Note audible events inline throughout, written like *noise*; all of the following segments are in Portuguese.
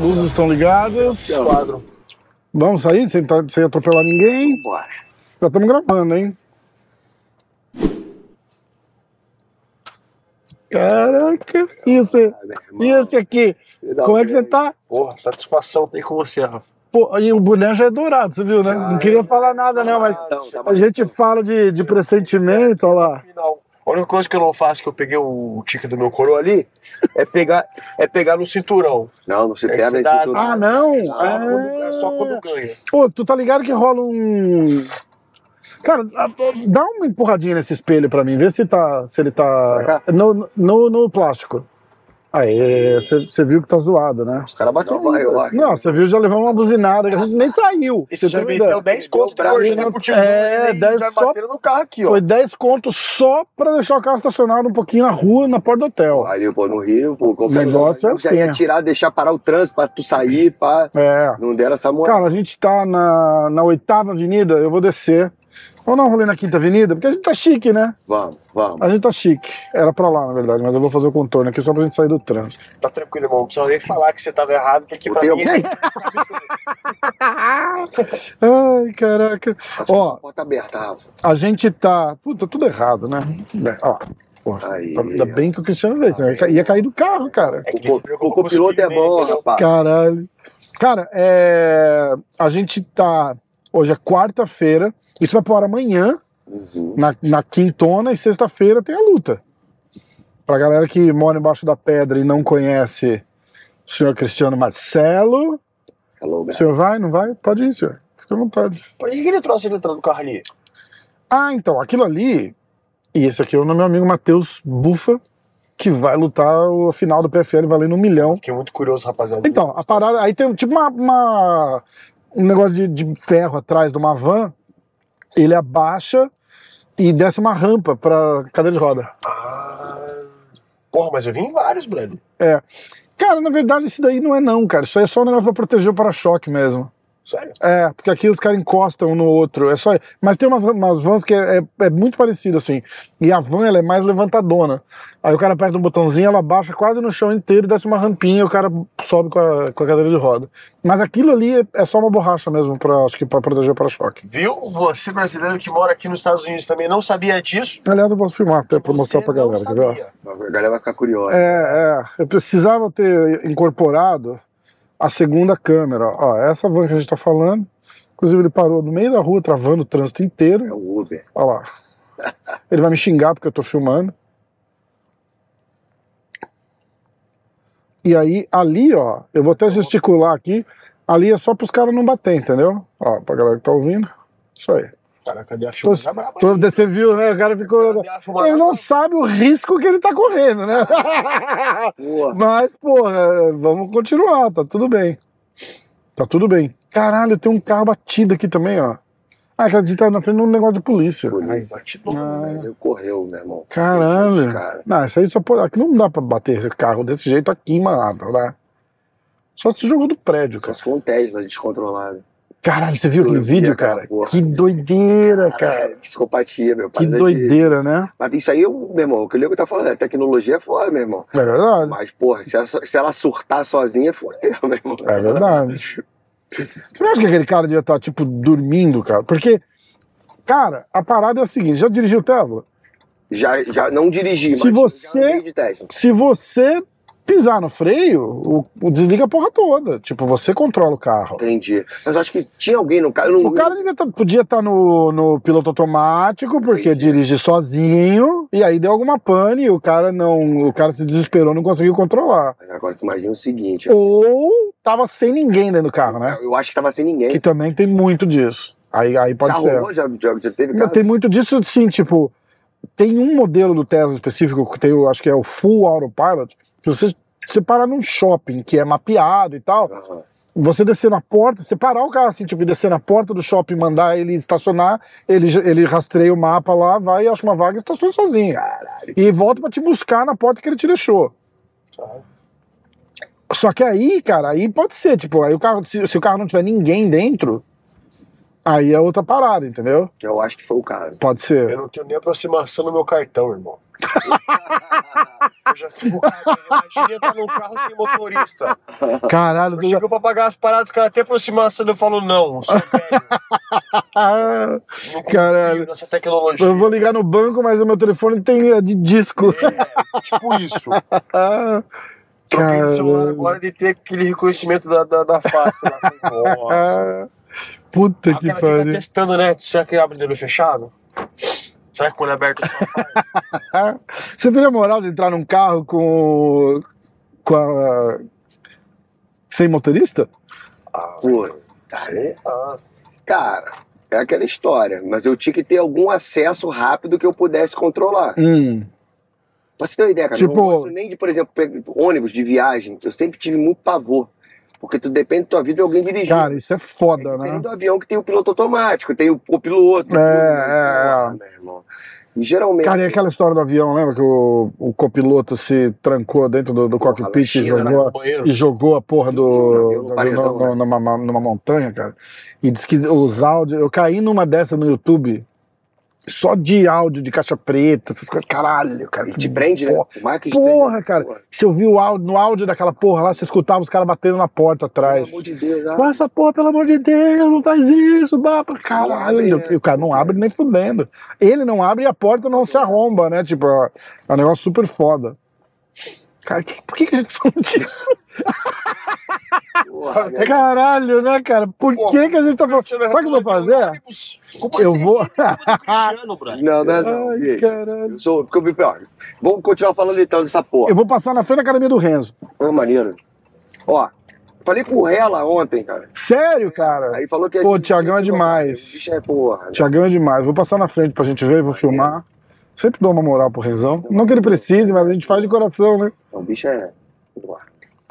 Luzes estão ligadas. Quadro. Vamos sair sem, tá- sem atropelar ninguém. Bora. Já estamos gravando, hein? Caraca, isso. E esse aqui? Como é que você tá? Porra, satisfação tem com você, Rafa. Pô, e o boné já é dourado, você viu, né? Não queria falar nada, não, mas a gente fala de, de pressentimento, olha lá. A única coisa que eu não faço, que eu peguei o tique do meu coroa ali, é pegar, é pegar no cinturão. Não, não se É pega em dá- cinturão. Ah, não? Só, quando, É... é só quando ganha. Pô, tu tá ligado que rola um. Cara, dá uma empurradinha nesse espelho pra mim, vê se, tá, se ele tá. No, no, no plástico. Aí, você viu que tá zoado, né? Os caras vai, eu acho. Não, você viu, já levou uma buzinada, que a gente nem saiu. E você já meteu ideia. 10 conto de gorjeta né? pro tio É, Júnior e 10 já só- bateram no carro aqui, ó. Foi 10 contos só pra deixar o carro estacionado um pouquinho na rua, na porta do hotel. Ali, pô, no Rio, pô, O negócio é já assim. ia tirar, deixar parar o trânsito pra tu sair, pá. É. Não deram essa moral. Cara, a gente tá na, na oitava avenida, eu vou descer. Vamos dar um rolê na quinta avenida, porque a gente tá chique, né? Vamos, vamos. A gente tá chique. Era pra lá, na verdade, mas eu vou fazer o contorno aqui só pra gente sair do trânsito. Tá tranquilo, irmão. Não precisa nem falar que você tava errado, porque O pra mim... Ai, caraca. Ó, Porta aberta, Rafa. a gente tá. Puta, tudo errado, né? Bem, Ó, porra, Aí. ainda bem que o Cristiano veio, senão ia ca- ia cair do carro, cara. É O, o copiloto é bom, entendeu? rapaz. Caralho. Cara, é... a gente tá. Hoje é quarta-feira. Isso vai pro ar amanhã, Uhum. na, na quintona, e sexta-feira tem a luta. Pra galera que mora embaixo da pedra e não conhece o senhor Cristiano Marcelo. Hello, O senhor vai? Não vai? Pode ir, senhor. Fica à vontade. Por que que ele trouxe ele entrando no carro ali? Ah, então, aquilo ali. E esse aqui é o meu amigo Matheus Bufa, que vai lutar o final do PFL valendo um milhão. Fiquei muito curioso, rapaziada. Então, a parada. Aí tem tipo uma. uma- um negócio de, de ferro atrás de uma van. Ele abaixa e desce uma rampa pra cadeira de roda. Ah... Porra, mas eu vi em vários, brother. Cara, na verdade, isso daí não é não, cara. Isso aí é só um negócio pra proteger o para-choque mesmo. Sério? É, porque aqui os caras encostam um no outro. É só. Mas tem umas, umas vans que é, é, é muito parecido, assim. E a van ela é mais levantadona. Aí o cara aperta um botãozinho, ela baixa quase no chão inteiro, desce uma rampinha e o cara sobe com a, com a cadeira de roda. Mas aquilo ali é, é só uma borracha mesmo, pra, acho que pra proteger o para-choque. Viu? Você, brasileiro que mora aqui nos Estados Unidos, também não sabia disso? Aliás, eu posso filmar até pra Você mostrar pra galera, quer ver? A galera vai ficar curiosa. É, é. Eu precisava ter incorporado a segunda câmera. Ó, essa van que a gente tá falando. Inclusive, ele parou no meio da rua, travando o trânsito inteiro. É o Uber. Olha lá. Ele vai me xingar porque eu tô filmando. E aí, ali, ó, eu vou até gesticular aqui. Ali é só pros caras não bater, entendeu? Ó, pra galera que tá ouvindo. Isso aí. Cara, cadê a Tô, filma? Tá braba tô- você viu, né? O cara ficou. Ele não sabe o risco que ele tá correndo, né? Porra. *laughs* Mas, porra, vamos continuar, tá tudo bem. Tá tudo bem. Caralho, tem um carro batido aqui também, ó. Ah, que a gente tá na frente de um negócio de polícia. Bate todo, Ah. Ele correu, meu irmão. Caralho. Cara. Não, isso aí só pode. Aqui não dá pra bater esse carro desse jeito aqui em Manhattan, né? Só se jogou do prédio, Só cara. se for um Tesla descontrolado. Caralho, você viu aquele vídeo, cara? porra. Que doideira, cara. Caralho, psicopatia, meu. Que parada de- doideira, né? Mas isso aí, meu irmão, o que o Lego tá falando, a tecnologia é foda, meu irmão. É verdade. Mas, porra, se ela, se ela surtar sozinha, fodeu, *laughs* meu irmão. É verdade. Você não acha que aquele cara devia estar, tipo, dormindo, cara? Porque, cara, a parada é a seguinte: já dirigiu Tesla? Já, já não dirigi, Se mas você-. Se você pisar no freio, o, o desliga a porra toda. Tipo, você controla o carro. Entendi. Mas eu acho que tinha alguém no carro. não- O cara tá- podia estar no, no piloto automático, porque Entendi. dirige sozinho, e aí deu alguma pane e o cara não. O cara se desesperou, não conseguiu controlar. Agora tu imagina o seguinte. Ou tava sem ninguém dentro do carro, né? Eu acho que tava sem ninguém. Que também tem muito disso. Aí, aí pode já ser. rolou, já, já, já teve caso? Tem muito disso, sim, tipo, tem um modelo do Tesla específico que tem, acho que é o Full Autopilot, que você, você parar num shopping que é mapeado e tal, Aham. você descer na porta, você parar o carro assim, tipo, e descer na porta do shopping, mandar ele estacionar, ele, ele rastreia o mapa lá, vai, acha uma vaga e estaciona sozinho. Caralho. E volta pra te buscar na porta que ele te deixou. Só que aí, cara, aí pode ser, tipo, aí o carro, se, se o carro não tiver ninguém dentro, aí é outra parada, entendeu? Eu acho que foi o caso. Pode Eu ser. não tenho nem aproximação no meu cartão, irmão. *laughs* Eu já fico. Imagina estar num carro sem motorista. Caralho, Eu tu já... pra pagar as paradas, os caras têm aproximação. Eu falo, não, sou velho. Ah, *laughs* Não confio Caralho. nessa tecnologia. eu vou ligar no banco, mas o meu telefone tem é de disco. É, tipo isso. Ah, *laughs* Troquei de celular agora de ter aquele reconhecimento da, da, da face. Lá. Nossa. ah, Puta o que cara pariu. testando, né? Será que abre de olho fechado? Será que com o olho aberto só? *laughs* Você teria moral de entrar num carro com. com a. sem motorista? Ah, Pô, é, ah, cara, é aquela história. Mas eu tinha que ter algum acesso rápido que eu pudesse controlar. Hum. Pra você ter uma ideia, cara, Tipo- eu não gosto nem de, por exemplo, ônibus de viagem. Eu sempre tive muito pavor. Porque tu depende da tua vida de alguém dirigir. Cara, isso é é foda, diferente né? do avião que tem o piloto automático, tem o, o piloto. É, é, é. Meu irmão. E geralmente. Cara, e aquela história do avião, lembra que o, o copiloto se trancou dentro do, do Porra, cockpit e jogou, no banheiro. e jogou a porra do, avião, no do- paredão, no- né? numa, numa montanha, cara. E diz que os áudios. Eu caí numa dessa no YouTube, só de áudio de caixa preta, essas coisas. Caralho, cara. E te prende, né? Porra, O Mark Porra, cara. Porra, Você ouviu o áudio, no áudio daquela porra lá, você escutava os caras batendo na porta Pelo atrás. amor de Deus, ah. Essa porra, pelo amor de Deus, não faz isso, bapa, caralho. né? E o cara não abre nem fudendo. Ele não abre e a porta não se arromba, né? Tipo, é um negócio super foda. Cara, que- por que, que a gente tá falando disso? Porra, né? Caralho, né, cara? Por Pô, que, que a gente tá falando? Sabe o que eu vou fazer? Eu vou. Cristiano, brother. Não, não, não. Ai, caralho. Eu sou. Porque eu, ó, vamos continuar falando então dessa porra. Eu vou passar na frente da academia do Renzo. Ô, maneiro. Ó, falei com o Rela ontem, cara. Sério, cara? Aí falou que Pô, Thiagão é demais. O bicho é porra. né? Tiagão é demais. Vou passar na frente pra gente ver, vou filmar. Sempre dou uma moral pro Renzão. Não que ele precise, mas a gente faz de coração, né? O bicho é.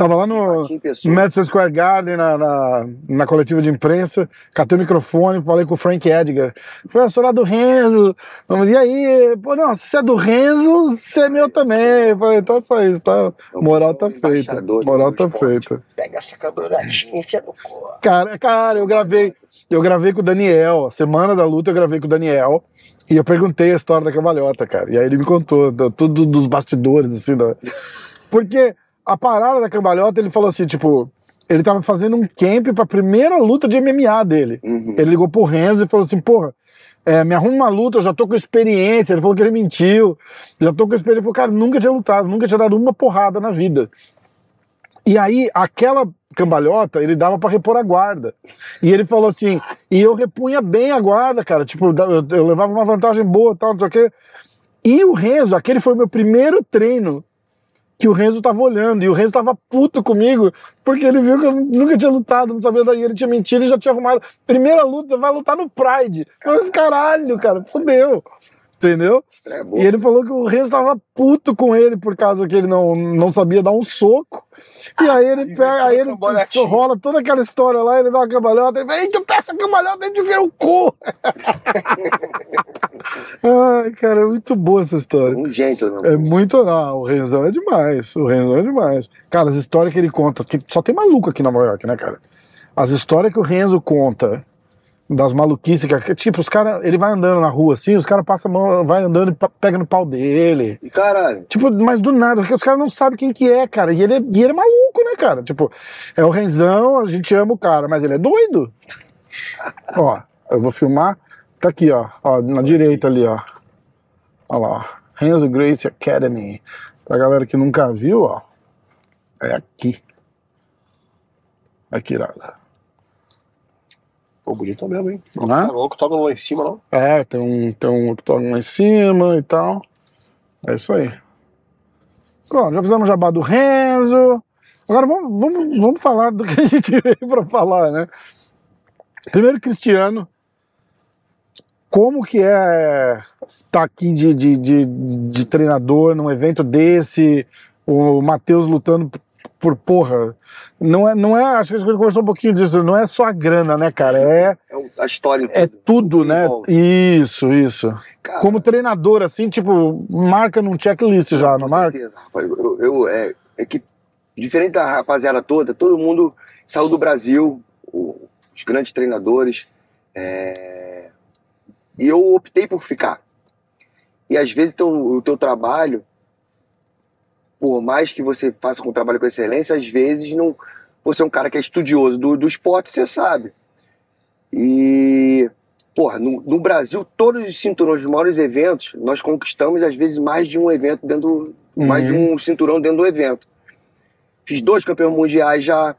Tava lá no, Madison Square Garden, na, na, na coletiva de imprensa, catei o microfone, falei com o Frank Edgar. Foi, eu sou lá do Renzo. Vamos, e aí? Pô, não, se você é do Renzo, você é meu também. Eu falei, então é só isso, tá? Moral tá feita. Moral tá feita. Pega essa campeonatinha e enfia no cu. Cara, cara, eu gravei, eu gravei com o Daniel, a semana da luta eu gravei com o Daniel, e eu perguntei a história da cambalhota, cara. E aí ele me contou da- tudo dos bastidores, assim, da... *laughs* Porque a parada da cambalhota, ele falou assim, tipo, ele tava fazendo um camp pra primeira luta de MMA dele. Uhum. Ele ligou pro Renzo e falou assim, porra, é, me arruma uma luta, eu já tô com experiência. Ele falou que ele mentiu, já tô com experiência. Ele falou, cara, nunca tinha lutado, nunca tinha dado uma porrada na vida. E aí, aquela cambalhota, ele dava pra repor a guarda. E ele falou assim, e eu repunha bem a guarda, cara. Tipo, eu, eu levava uma vantagem boa, tal, não sei o quê. E o Renzo, aquele foi o meu primeiro treino que o Renzo tava olhando. E o Renzo tava puto comigo, porque ele viu que eu nunca tinha lutado, não sabia daí. Ele tinha mentido e já tinha arrumado. Primeira luta, vai lutar no Pride. Caralho, cara, fudeu. Entendeu? É. E ele falou que o Renzo tava puto com ele por causa que ele não, não sabia dar um soco. E aí ele pega, aí ele *laughs* rola toda aquela história lá, ele dá uma cambalhota, ele fala, ei, tu pega essa cambalhota, tu vira o cu. *laughs* Ai, cara, é muito boa essa história. Um gentleman. É muito. Não, o Renzão é demais. O Renzão é demais. Cara, as histórias que ele conta, que só tem maluco aqui em Nova York, né, cara? As histórias que o Renzo conta das maluquices, que, tipo, os caras, ele vai andando na rua assim, os caras passam a mão, vai andando e pega no pau dele. E caralho, Tipo, mas do nada, porque os caras não sabem quem que é, cara. E ele é, e ele é maluco, né, cara? Tipo, é o Renzão, a gente ama o cara, mas ele é doido. ó, eu vou filmar. Tá aqui, ó. ó na direita ali, ó. Olha lá, ó. Renzo Grace Academy. Pra galera que nunca viu, ó. É aqui. Aqui, irada. Pô, bonito mesmo, hein? Não Tá é? louco, toca lá em cima, não? É, tem um, tem um octógono lá em cima e tal. É isso aí. Pronto, já fizemos o jabá do Renzo. Agora vamos, vamos, vamos falar do que a gente veio pra falar, né? Primeiro, Cristiano. Como que é estar aqui de, de, de, de treinador num evento desse? O Matheus lutando por porra. Não é, não é, acho que a gente conversou um pouquinho disso, não é só a grana, né, cara? É, é a história. é tudo, que né? envolve. Isso, isso. Cara, Como treinador, assim, tipo, marca num checklist já, não com marca? certeza, rapaz. Eu, eu- é, é que, diferente da rapaziada toda, todo mundo saiu do Brasil, os grandes treinadores, É, E eu optei por ficar. E às vezes teu- o teu trabalho, por mais que você faça um trabalho com excelência, às vezes não. Você é um cara que é estudioso do, do esporte, você sabe. E, porra, no, no Brasil, todos os cinturões dos maiores eventos, nós conquistamos, às vezes, mais de um evento dentro. Mais de um cinturão dentro do evento. Fiz dois campeões mundiais já.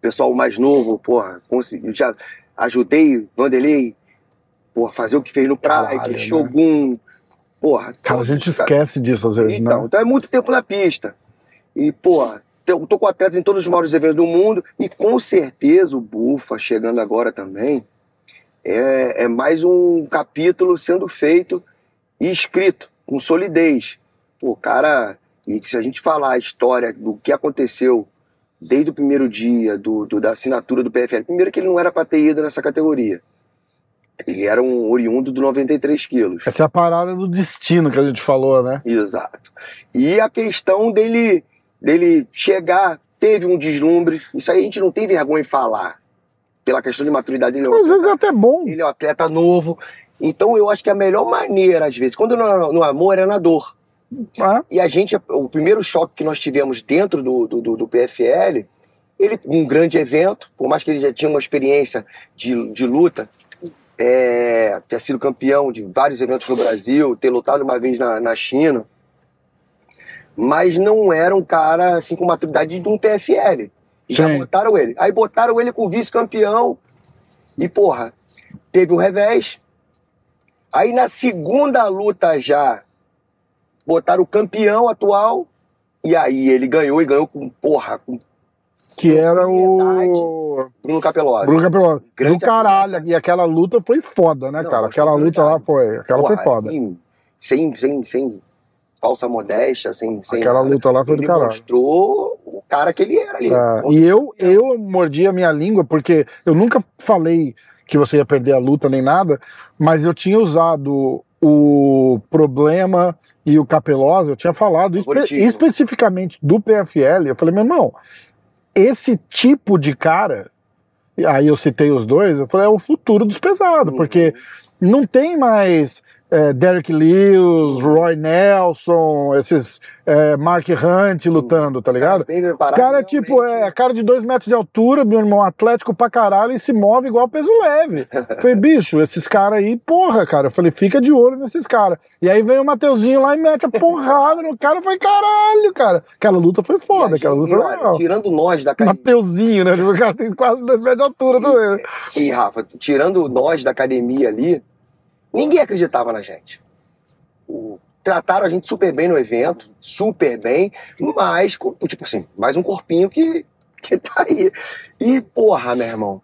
Pessoal mais novo, porra, consegui, já ajudei Vanderlei, porra, fazer o que fez no Caralho, Pride, né? Porra, Cara, a gente cara. esquece disso às vezes, Então, né? então é muito tempo na pista. E, porra, eu tô com atletas em todos os maiores eventos do mundo e com certeza o Bufa chegando agora também é, é mais um capítulo sendo feito e escrito com solidez. Pô, cara, e se a gente falar a história do que aconteceu desde o primeiro dia do, do- da assinatura do PFL, primeiro que ele não era para ter ido nessa categoria. Ele era um oriundo do 93 quilos. Essa é a parada do destino que a gente falou, né? Exato. E a questão dele, dele chegar, teve um deslumbre. Isso aí a gente não tem vergonha em falar. Pela questão de maturidade dele. é Às vezes é até bom. Ele é um atleta novo. Então eu acho que a melhor maneira, às vezes, quando não é no amor, é na dor. né? E a gente, o primeiro choque que nós tivemos dentro do, do, do- do PFL, ele, um grande evento, por mais que ele já tinha uma experiência de, de luta, é, ter sido campeão de vários eventos no Brasil, ter lutado uma vez na, na China, mas não era um cara assim com maturidade de um PFL. E já botaram ele. Aí botaram ele com vice-campeão. E, porra, teve o revés. Aí na segunda luta já, botaram o campeão atual. E aí ele ganhou e ganhou com, porra, com Que era o Bruno Capelosa. Bruno Capelosa. Do Grande caralho. E aquela luta foi foda, né, Não, cara? Aquela foi luta lá foi. Aquela foi Porra, foda. assim, sem, sem, sem falsa modéstia, sem, sem Aquela nada. luta lá foi do ele caralho. mostrou o cara que ele era ali. É, e eu, eu mordi a minha língua porque eu nunca falei que você ia perder a luta nem nada, mas eu tinha usado o problema e o Capelosa, eu tinha falado espe- especificamente do PFL. Eu falei, meu irmão, esse tipo de cara, aí eu citei os dois, eu falei, é o futuro dos pesados, Uhum. porque não tem mais é, Derek Lewis, Roy Nelson, esses é, Mark Hunt lutando, tá ligado? Os caras, tipo, é cara de dois metros de altura, meu irmão, atlético pra caralho, e se move igual peso leve. *laughs* falei, bicho, esses caras aí, porra, cara. Eu falei, fica de olho nesses caras. E aí vem o Mateuzinho lá e mete a *laughs* porrada no cara. Falei, caralho, cara. Aquela luta foi E foda, a aquela luta foi legal. Tirando nós da academia. Mateuzinho, né? *laughs* O cara tem quase dois metros de altura também. E, Rafa, tirando nós da academia ali, ninguém acreditava na gente. O- Trataram a gente super bem no evento, super bem, mas, tipo assim, mais um corpinho que, *laughs* que tá aí. E, porra, meu irmão,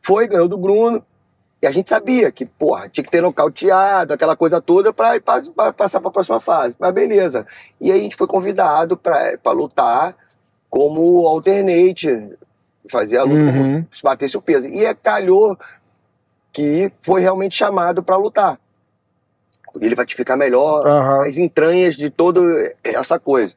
foi, ganhou do Bruno, e a gente sabia que, porra, tinha que ter nocauteado, aquela coisa toda pra, ir pa- pra passar pra próxima fase. Mas beleza. E aí a gente foi convidado pra, pra lutar como alternate, fazer a luta Uhum. se batesse o peso. E é, calhou que foi realmente chamado para lutar. Ele vai te explicar melhor Aham. as entranhas de toda essa coisa.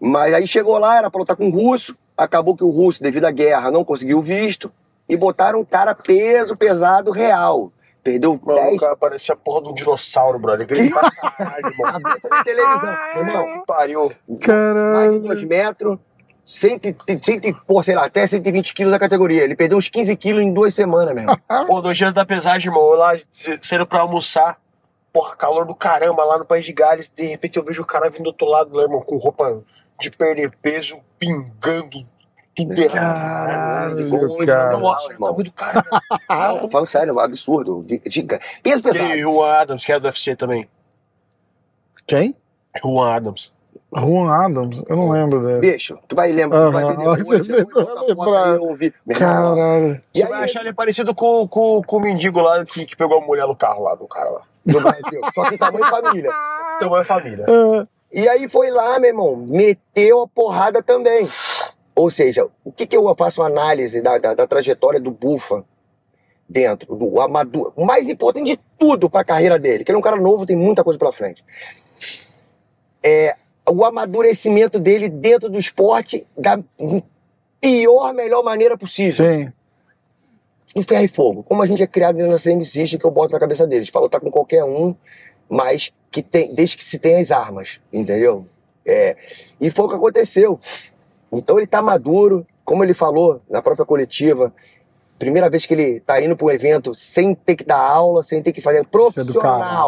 Mas aí chegou lá, era para lutar com o russo, acabou que o russo, devido à guerra, não conseguiu visto, e botaram um cara peso pesado real. Perdeu Mano, 10 o cara parecia a porra de um dinossauro, brother. Grita pra caralho, *laughs* irmão. cabeça na televisão. Irmão, pariu. mais de Caralho. 2 metros, 100, e- 100, e- pô, sei lá, até 120 quilos da categoria. Ele perdeu uns 15 quilos em duas semanas, meu irmão. *laughs* Pô, dois dias da pesagem, irmão. Eu lá s- saindo pra almoçar. Porra, calor do caramba lá no País de Gales. De repente eu vejo o cara vindo do outro lado lá, irmão, com roupa de perder peso, pingando, tudo errado. Caralho, Onde, cara. não, Nossa, irmão. tá muito caramba. Não, tô *laughs* falando sério, é um absurdo. Peso pesado. Aquele Juan Adams, que era do UFC também. Quem? Juan Adams. Juan Adams, eu não lembro dele. Bicho, tu vai lembrar. tu vai ver depois, você depois fez Caralho. E Você aí, vai achar ele parecido com, com, com o mendigo lá que, que pegou a mulher no carro lá, do cara lá. do só que tamanho família. Então é família. Ah, E aí foi lá, meu irmão, meteu a porrada também. Ou seja, o que, que eu faço uma análise da, da, da trajetória do Bufa dentro do Amador? O mais importante de tudo para a carreira dele, que ele é um cara novo, tem muita coisa pela frente. É o amadurecimento dele dentro do esporte da pior, melhor maneira possível. sim. do ferro e fogo. Como a gente é criado dentro da CM System, que eu boto na cabeça deles, pra lutar com qualquer um, mas que tem, desde que se tenha as armas, entendeu? É, e foi o que aconteceu. Então ele tá maduro, como ele falou na própria coletiva, primeira vez que ele tá indo para um evento sem ter que dar aula, sem ter que fazer profissional,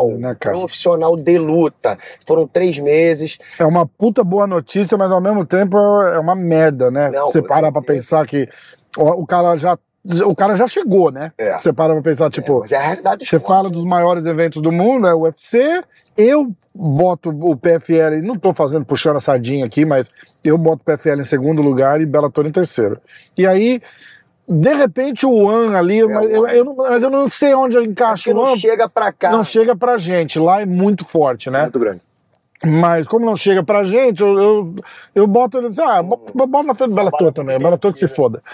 caralho, né, cara? profissional de luta. Foram três meses. É uma puta boa notícia, mas ao mesmo tempo é uma merda, né? Não, Você para pra pensar que o, o cara já. O cara já chegou, né? É. Você para pra pensar, É, tipo, mas é a realidade você fala dos maiores eventos do mundo, é o UFC. Eu boto o PFL, não tô fazendo puxando a sardinha aqui, mas eu boto o PFL em segundo lugar e Bellator em terceiro. E aí, de repente, o One ali, mas, o eu, eu não, mas eu não sei onde eu encaixo que o não chega pra cá. Não chega pra gente. Lá é muito forte, né? Muito grande. Mas como não chega pra gente, eu, eu, eu boto ele assim, ah, bo- bo- bota na frente do Bellator também, Bellator que se foda. *laughs*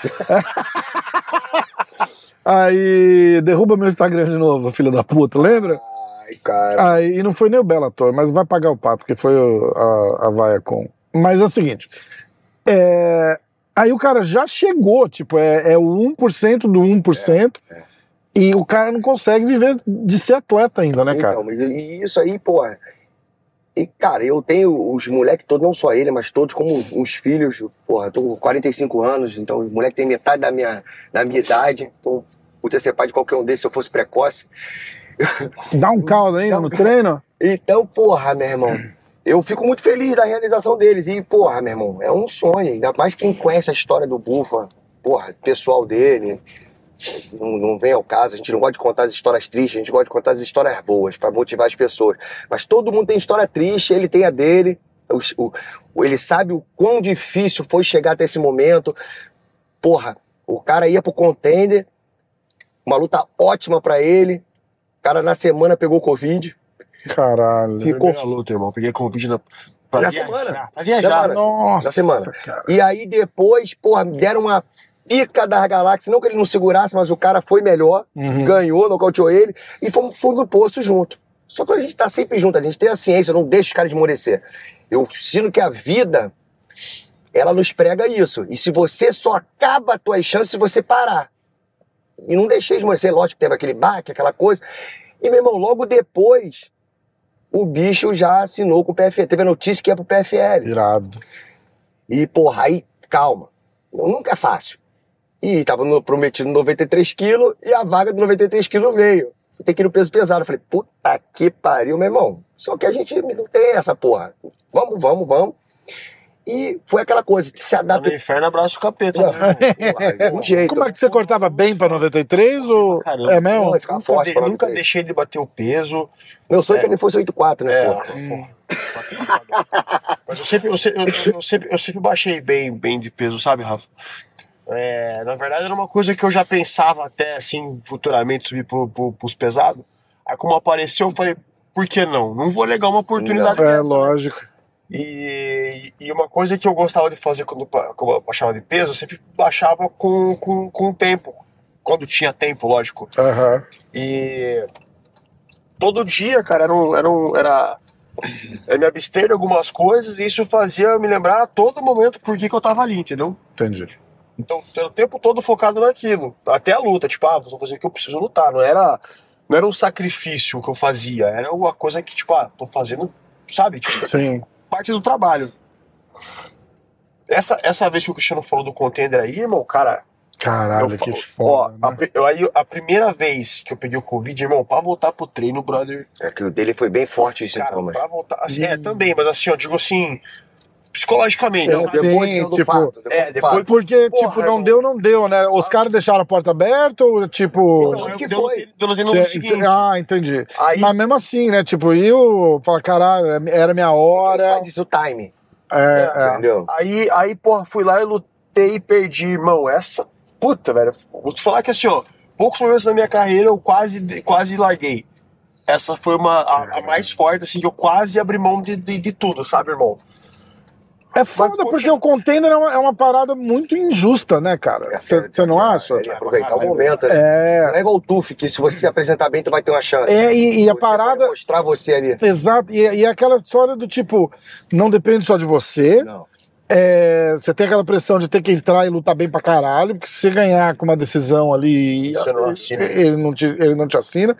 Aí derruba meu Instagram de novo, filho da puta, lembra? Ai, cara. Aí, e não foi nem o Bellator, mas vai pagar o papo, porque foi o- a, a Viacom. Mas é o seguinte, é, aí o cara já chegou, tipo, é, é o 1% do 1%, É, é. e o cara não consegue viver de ser atleta ainda, né, cara? Então, mas e isso aí, porra. E, cara, eu tenho os moleques todos, não só ele, mas todos como uns filhos, porra, tô com 45 anos, então os moleques têm metade da minha, da minha idade, então podia ser pai de qualquer um desses se eu fosse precoce. Dá um caldo ainda um no treino? Então, porra, meu irmão, eu fico muito feliz da realização deles. E, porra, meu irmão, é um sonho. Ainda mais quem conhece a história do Bufa, porra, pessoal dele. Não, não vem ao caso, a gente não gosta de contar as histórias tristes, a gente gosta de contar as histórias boas, pra motivar as pessoas. Mas todo mundo tem história triste, ele tem a dele. O- o- ele sabe o quão difícil foi chegar até esse momento. Porra, o cara ia pro contender, uma luta ótima pra ele. O cara na semana pegou Covid. Caralho. Ficou- Primeira luta, irmão. Peguei Covid na, pra Na viajar, semana. Pra viajar. Semana. Nossa, Na semana. cara. E aí depois, porra, deram uma pica das galáxias. Não que ele não segurasse, mas o cara foi melhor, Uhum. ganhou, nocauteou ele e fomos fundo do poço junto. Só que a gente tá sempre junto, a gente tem a ciência, não deixa os caras esmorecer. Eu sinto que a vida, ela nos prega isso. E se você só acaba as tuas chances se você parar. E não deixei esmorecer, lógico que teve aquele baque, aquela coisa. E, meu irmão, logo depois, o bicho já assinou com o PFL. Teve a notícia que ia pro PFL. Irado. E, porra, aí, calma. Nunca é fácil. E tava no- prometido 93 quilos e a vaga do 93 quilos veio. Tem que ir no peso pesado. Eu falei, puta que pariu, meu irmão. Só que a gente não tem essa porra. Vamos, vamos, vamos. E foi aquela coisa, que se adapta. no inferno, abraço o capeta. Não, né, de *laughs* um jeito. Como é que você cortava bem pra 93 ou. Caramba. É mesmo? Não, ficava Nunca, forte de- nunca 93. deixei de bater o peso. Meu sonho é que É. ele fosse 8,4, né, É, porra? pô. Mas eu sempre, eu, sempre, eu, sempre, eu sempre baixei bem, bem de peso, sabe, Rafa? É, na verdade, era uma coisa que eu já pensava até, assim, futuramente subir pro, pro, pros pesados. Aí, como apareceu, eu falei, por que não? Não vou negar uma oportunidade É, dessa. né? lógico. E, e uma coisa que eu gostava de fazer quando, quando eu baixava de peso, eu sempre baixava com, com, com o tempo. Quando tinha tempo, lógico. Aham. E todo dia, cara, era, um, era, um, era, era me abster de algumas coisas e isso fazia eu me lembrar a todo momento por que, que eu tava ali, entendeu? Entendi. Então, o tempo todo focado naquilo. Até a luta, tipo, ah, vou fazer o que eu preciso lutar. Não era, não era um sacrifício que eu fazia, era uma coisa que, tipo, ah, tô fazendo, sabe? Tipo, Sim. Parte do trabalho. Essa, essa vez que o Cristiano falou do contender aí, irmão, cara, Caralho, eu que ó, foda. a, né? eu- aí, a primeira vez que eu peguei o Covid, irmão, pra voltar pro treino, brother, É que o dele foi bem forte os cara, sintomas. pra voltar, assim, é, Hum. também, mas assim, eu digo assim, psicologicamente, É, sabe? sim, Depois do tipo, fato, depois é, depois- fato. Porque, Porra, tipo, não deu, não deu, né? Os caras deixaram a porta aberta ou, tipo. Então, eu, que deu no- foi? deu cê- no seguinte, ah, entendi. aí, Mas mesmo assim, né? Tipo, eu falar, caralho, era minha hora. faz isso o time, É, é. entendeu? aí, aí, porra, fui lá e lutei e perdi, irmão, essa, puta, velho, vou te falar que assim, ó, poucos momentos da minha carreira eu quase, quase larguei. Essa foi uma, a, a mais forte, assim, que eu quase abri mão de, de, de tudo, sabe, irmão? É foda Mas, porque o container é uma, é uma parada muito injusta, né, cara? Você não acha? Ele ia aproveitar o momento, né? Não É. é igual o Tuf, que se você se apresentar bem, tu vai ter uma chance. É, e, e a parada. mostrar você ali. Exato, e, e aquela história do tipo, não depende só de você, Não. é, você tem aquela pressão de ter que entrar e lutar bem pra caralho, porque se você ganhar com uma decisão ali, Você não assina. ele não te, ele não te assina.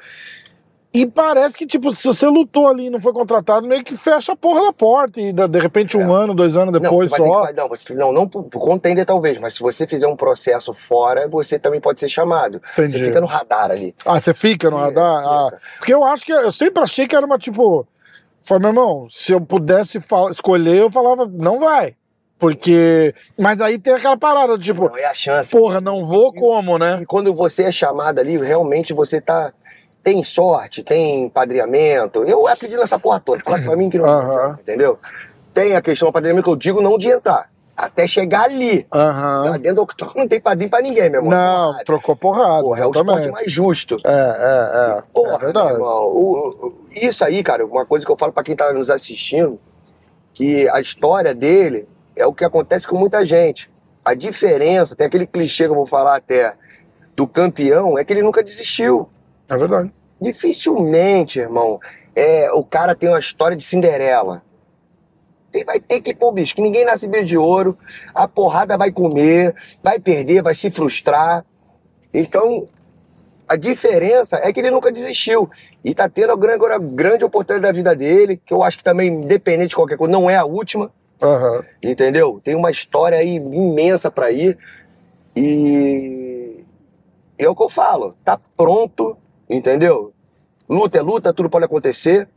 E parece que, tipo, se você lutou ali e não foi contratado, meio que fecha a porra da porta. E de repente, um ano, dois anos Não, depois vai ter só. fa- não, você, não, não pro contender talvez, mas se você fizer um processo fora, você também pode ser chamado. Entendi. Você fica no radar ali. Ah, você fica no Fica, radar? Ah, fica. porque eu acho que. Eu sempre achei que era uma tipo. Falei, meu irmão, se eu pudesse escolher, eu falava, não vai. Porque. Mas aí tem aquela parada, tipo, Não, é a chance. porra, não vou como, né? E quando você é chamado ali, realmente você tá. Tem sorte, tem padreamento. Eu acredito nessa porra toda. Fala pra mim que não. Aham. Entendeu? Tem a questão do padreamento que eu digo não de entrar. Até chegar ali. Lá dentro do octógono não tem padrinho pra ninguém, meu irmão. Não, Porra, trocou porrada. Porra, é o esporte mais justo. É, é, é. Porra, é verdade. meu irmão, o- o- isso aí, cara, uma coisa que eu falo pra quem tá nos assistindo, que a história dele é o que acontece com muita gente. A diferença, tem aquele clichê que eu vou falar até, do campeão, é que ele nunca desistiu. É verdade. Dificilmente, irmão, é, o cara tem uma história de Cinderela. Ele vai ter que, pô, bicho, que ninguém nasce beijo de ouro, a porrada vai comer, vai perder, vai se frustrar. Então, a diferença é que ele nunca desistiu. E tá tendo a grande, a grande oportunidade da vida dele, que eu acho que também, independente de qualquer coisa, não é a última, Aham. entendeu? Tem uma história aí imensa pra ir. E é o que eu falo, tá pronto, entendeu? Luta é luta, tudo pode acontecer,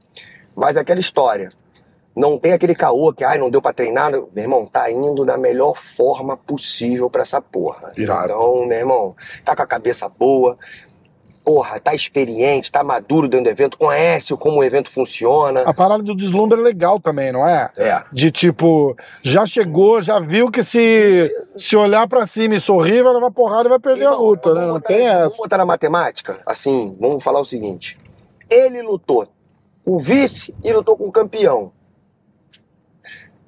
mas aquela história. Não tem aquele caô que, ai, não deu pra treinar. Meu irmão, tá indo da melhor forma possível pra essa porra. Irado. Então, meu irmão, tá com a cabeça boa, porra, tá experiente, tá maduro dentro do evento, conhece como o evento funciona. A parada do deslumbre é legal também, não é? É. De tipo, já chegou, já viu que se, se olhar pra cima e sorrir, vai levar porrada e vai perder a luta, né? vamos Não botar- tem Vamos essa. botar na matemática? Assim, vamos falar o seguinte. Ele lutou com o vice e lutou com o campeão.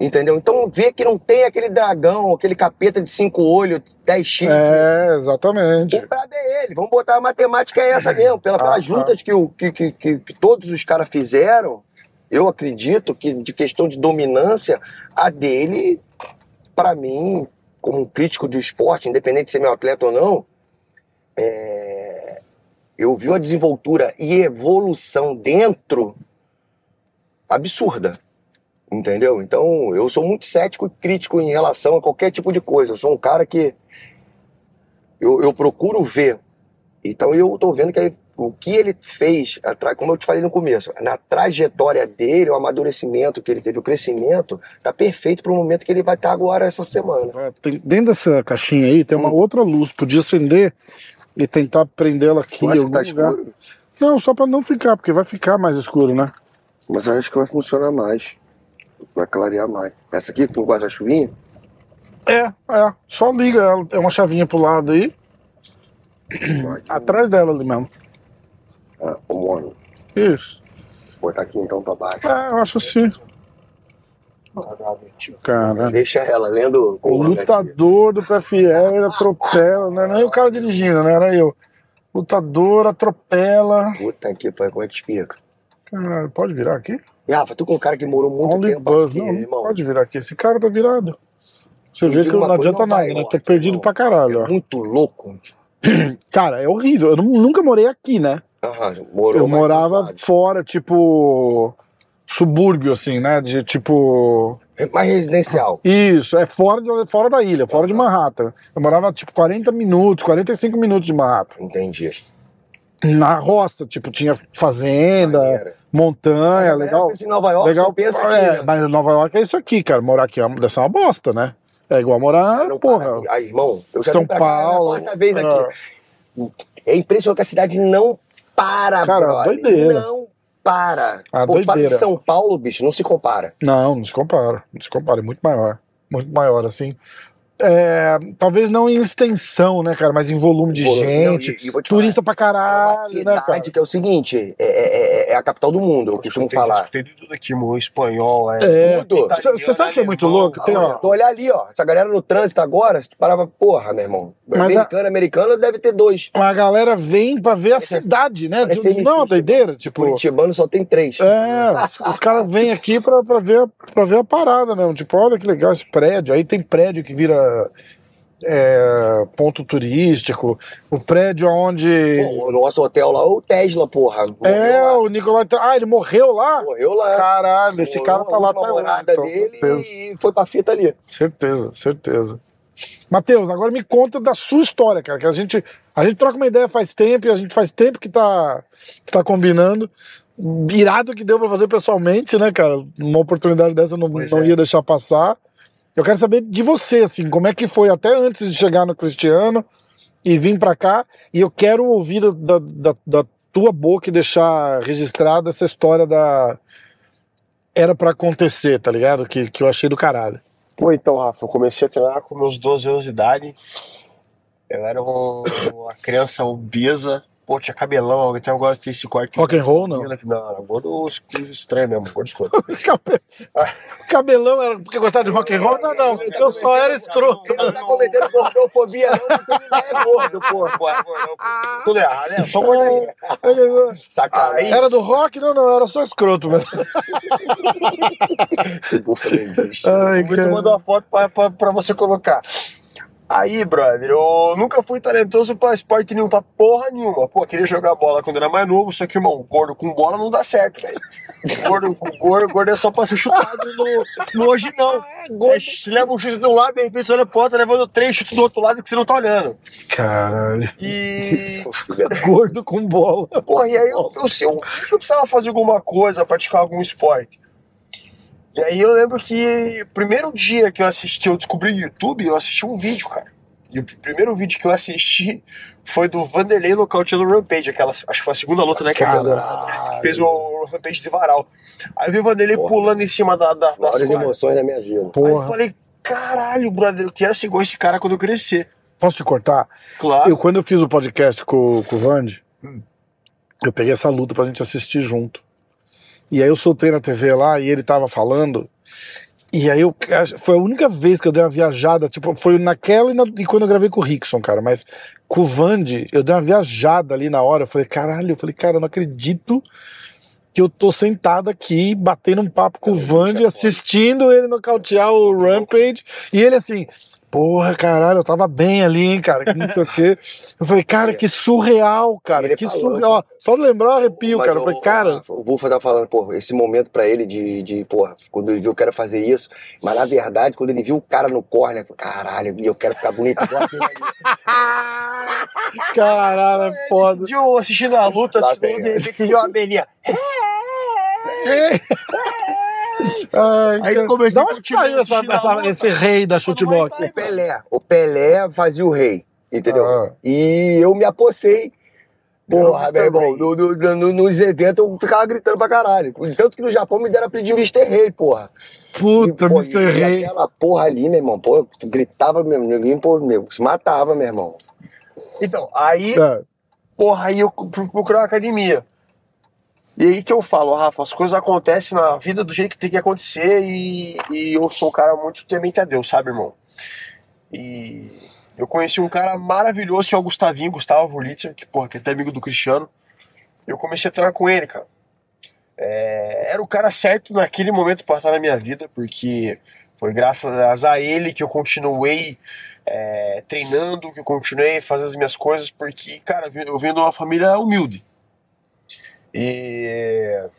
Entendeu? Então vê que não tem aquele dragão, aquele capeta de cinco olhos, dez chifres. É, exatamente. O brabo é ele. Vamos botar a matemática é essa mesmo. Pela, pelas Ah, lutas que, o- que, que, que- que todos os caras fizeram, eu acredito que de questão de dominância, a dele, pra mim, como um crítico do esporte, independente de ser meu atleta ou não, é, eu vi uma desenvoltura e evolução dentro absurda. Entendeu? Então, eu sou muito cético e crítico em relação a qualquer tipo de coisa. Eu sou um cara que eu, eu procuro ver. Então eu tô vendo que aí, o que ele fez, como eu te falei no começo, na trajetória dele, o amadurecimento que ele teve, o crescimento, tá perfeito para o momento que ele vai estar agora essa semana. É, tem- dentro dessa caixinha aí tem uma Hum. outra luz. Podia acender e tentar prendê-la aqui acha que tá escuro? Não, só pra não ficar, porque vai ficar mais escuro, né? Mas eu acho que vai funcionar mais. Vai clarear mais. Essa aqui com guarda-chuvinha? É, é. Só liga ela. Tem uma chavinha pro lado aí. Pode. Atrás dela ali mesmo. Ah, o mono. Isso. Vou botar aqui então pra baixo. É, eu acho assim. Cara. Deixa ela lendo O o lutador do PFL atropela, não era nem o cara dirigindo, né? Era eu. Lutador atropela. Puta que pariu, como é que explica? Cara, pode virar aqui? Rafa, tu com um cara que morou muito Only tempo Buzz. aqui, Não, irmão. pode virar aqui. Esse cara tá virado. Você vê que não adianta nada, né? Tô perdido irmão. pra caralho, É muito louco. *clears throat* Cara, é horrível. Eu nu- nunca morei aqui, né? Aham, morou Eu morava fora, tipo. Subúrbio, assim, né? De tipo. Mais residencial. Isso, é fora, de, fora da ilha, fora de Manhattan. Eu morava tipo 40 minutos, 45 minutos de Manhattan. Entendi. Na roça, tipo, tinha fazenda, Maneiro. montanha, A galera legal. pensa em Nova York, legal. pensa aqui, é, né? Mas Nova York é isso aqui, cara. Morar aqui é uma- deve ser uma bosta, né? É igual morar, Não porra. para. Aí, irmão, São vim pra cá, é a Paulo. vez é. É impressionante que a cidade não para, Cara, brother. doideira. Não para. Ah, Pô, fala de doideira. São Paulo, bicho, não se compara. Não, não se compara. Não se compara, é muito maior. Muito maior, assim. É, talvez não em extensão, né, cara, mas em volume de Pô, gente. não, e- e turista pra falar, é uma caralho, né, cara? cidade que é o seguinte, é, é- é- é a capital do mundo, eu costumo Escutei- falar. Escutei de tudo aqui, mo, espanhol, é. É, Tudo. Você sabe que é muito louco? Tem, ó, Tu olhar ali, ó, essa galera no trânsito agora, se tu parava, porra, meu irmão. Mas a- americano, americano deve ter dois. a galera vem pra ver a cidade, né? parece Não é uma MC, doideira, tipo. Curitibano só tem três. É, os, os caras vêm aqui pra, pra, ver, pra ver a parada mesmo. Tipo, olha que legal esse prédio. Aí tem prédio que vira é, ponto turístico. O prédio onde. O nosso hotel lá, o Tesla, porra. é, Morreu lá. o Nicolai. Ah, ele morreu lá? Morreu lá. Caralho, esse cara tá lá até hoje. morada então, dele certeza. e foi pra fita ali. Certeza, certeza. Matheus, agora me conta da sua história, cara, que a gente, a gente troca uma ideia faz tempo, e a gente faz tempo que tá, que tá combinando. Irado que deu pra fazer pessoalmente, né, cara? Uma oportunidade dessa eu não, Pois não é. ia deixar passar. Eu quero saber de você, assim, como é que foi até antes de chegar no Cristiano e vir pra cá. E eu quero ouvir da, da, da- tua boca e deixar registrada essa história da. Era pra acontecer, tá ligado? Que, que eu achei do caralho. Pô, então, Rafa, eu comecei a treinar com meus 12 anos de idade. Eu era um- uma criança obesa. Pô, tinha cabelão, então eu gosto de ter esse corte. Rock and roll, não? Não, não, gordo estranho mesmo, gordo escroto. *laughs* Cabe- Cabelão era porque gostava de rock and roll? Não, não. Eu só era escroto. Ele não tá cometendo gordofobia, não, porque ele não é gordo, porra. Pô, Tudo errado, né? Só gordo. Sacanagem. Era do rock? Não, não, era só escroto mesmo. *laughs* Esse bufa não existe. Ai, Você mandou uma foto pra, pra, pra você colocar. Aí, brother, eu nunca fui talentoso pra esporte nenhum, pra porra nenhuma. Pô, queria jogar bola quando era mais novo, só que, irmão, gordo com bola não dá certo, velho. Gordo com gordo, gordo é só pra ser chutado no, no hoje não. É, se leva um chute de um lado, de repente você olha pro outro, tá levando três chutes do outro lado que você não tá olhando. Caralho. E. *laughs* Gordo com bola. Porra, e aí eu, eu, eu, eu precisava fazer alguma coisa, praticar algum esporte. E aí eu lembro que o primeiro dia que eu assisti, que eu descobri o YouTube, eu assisti um vídeo, cara. E o primeiro vídeo que eu assisti foi do Vanderlei nocauteando o Rampage, aquela, acho que foi a segunda luta, né? Que, Caralho. que fez o Rampage de varal. Aí eu vi o Vanderlei Porra. pulando em cima da, da, cordas. emoções da minha vida. Aí eu Porra. falei, caralho, brother, eu quero ser igual esse cara quando eu crescer. Posso te cortar? Claro. Eu, quando eu fiz o podcast com, com o Vande, eu peguei essa luta pra gente assistir junto. E aí eu soltei na TV lá e ele tava falando. E aí eu foi a única vez que eu dei uma viajada, tipo, foi naquela e, na- e quando eu gravei com o Rickson, cara, mas com o Vande, eu dei uma viajada ali na hora, eu falei, caralho, eu falei, cara, eu não acredito que eu tô sentado aqui, batendo um papo com o Vande, assistindo ele nocautear o Rampage, e ele assim, porra, caralho, eu tava bem ali, hein, cara, que não sei o quê. Eu falei, cara, que surreal, cara, Ele que falou, surreal. Ó, Só de lembrar o arrepio, cara. Eu o- falei, cara, O Bufa tá falando, pô, esse momento pra ele de, de, porra, quando ele viu o cara fazer isso, mas na verdade, quando ele viu o cara no corner, ele falou, caralho, eu quero ficar bonito igual aquele ali. *laughs* caralho, é foda. Eu assistindo a luta, assistindo, de repente uma abelhinha. *laughs* *laughs* Ai, Aí cara. comecei da a onde que saiu essa, essa- esse rei da chutebox? O Pelé, o Pelé fazia o rei, entendeu? Ah. E eu me apossei. Porra, meu irmão, no- no- no- nos eventos eu ficava gritando pra caralho. Tanto que no Japão me deram apelido de Mr. Rei, porra. Puta, E, pô, Mr. Rei. Aquela porra ali, meu irmão, pô, eu gritava mesmo, ninguém, pô, meu, se matava, meu irmão. Então, aí, É. porra, aí eu fui procurar uma academia. E aí que eu falo, Rafa, as coisas acontecem na vida do jeito que tem que acontecer e, e eu sou um cara muito temente a Deus, sabe, irmão? E eu conheci um cara maravilhoso que é o Gustavinho, Gustavo Litzer, que, porra, que é até amigo do Cristiano. Eu comecei a treinar com ele, cara. É, era o cara certo naquele momento pra estar na minha vida, porque foi graças a ele que eu continuei é, treinando, que eu continuei fazendo as minhas coisas, porque, cara, eu venho de uma família humilde. E.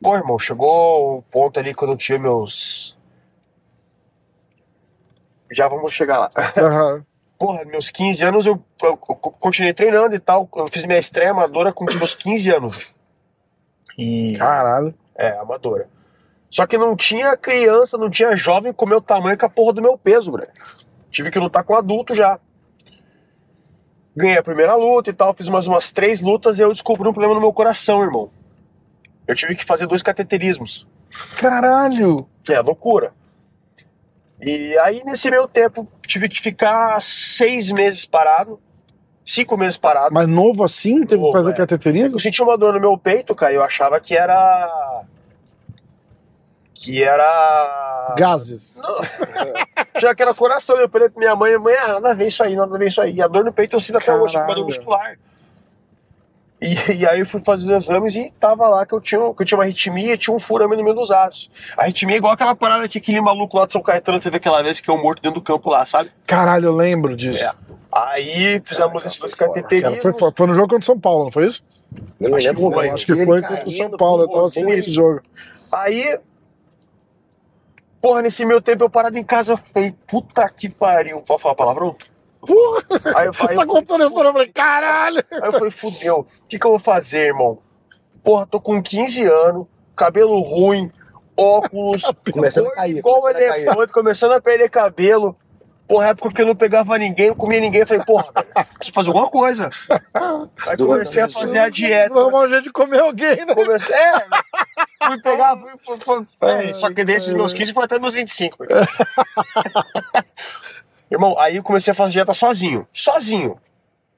Bom, irmão, chegou o ponto ali quando eu tinha meus. Já vamos chegar lá. Aham. *laughs* Porra, meus 15 anos eu, eu- eu continuei treinando e tal. Eu fiz minha estreia amadora com meus 15 anos. E. Caralho. É, amadora. Só que não tinha criança, não tinha jovem com o meu tamanho com a porra do meu peso, velho. Tive que lutar com adulto já. Ganhei a primeira luta e tal, fiz mais umas três lutas e eu descobri um problema no meu coração, irmão. Eu tive que fazer dois cateterismos. Caralho. É, loucura. E aí, nesse meio tempo, tive que ficar seis meses parado, cinco meses parado. Mas novo assim, teve que Novo, fazer é. cateterismo? Eu senti uma dor no meu peito, cara, e eu achava que era. Que era. Gases. Não. Já que era coração, eu falei pra minha mãe, mãe, ah, nada a ver isso aí, nada a ver isso aí. E a dor no peito eu sinto até hoje, uma dor muscular. E, e aí eu fui fazer os exames e tava lá que eu tinha, que eu tinha uma arritmia e tinha um furamento no meio dos atos. A arritmia é igual aquela parada que aquele maluco lá de São Caetano teve aquela vez que é um morto dentro do campo lá, sabe? Caralho, eu lembro disso. É. Aí fizemos esses dois foi cateterismos. foi, foda. foi no jogo contra o São Paulo, não foi isso? Eu Acho que foi. Acho que foi contra o São Paulo. Eu tava assistindo esse jogo. Aí, porra, nesse meu tempo eu parado em casa, eu falei, puta que pariu. Pode falar palavrão? Porra! Aí eu, aí tá contando a história, eu falei, caralho! Aí eu falei, fudeu, o que, que eu vou fazer, irmão? Porra, tô com 15 anos, cabelo ruim, óculos, *laughs* Começando a cair, igual começando a cair. elefante, começando a perder cabelo. Porra, época que eu não pegava ninguém, não comia ninguém. Eu falei, porra, preciso fazer alguma coisa. Aí comecei a fazer a dieta. Arrumar um jeito de comer alguém, né? Comecei, é, fui pegar, fui, fui, fui, é, só que desses meus 15 foi até meus 25. *laughs* Irmão, aí eu comecei a fazer dieta sozinho, sozinho.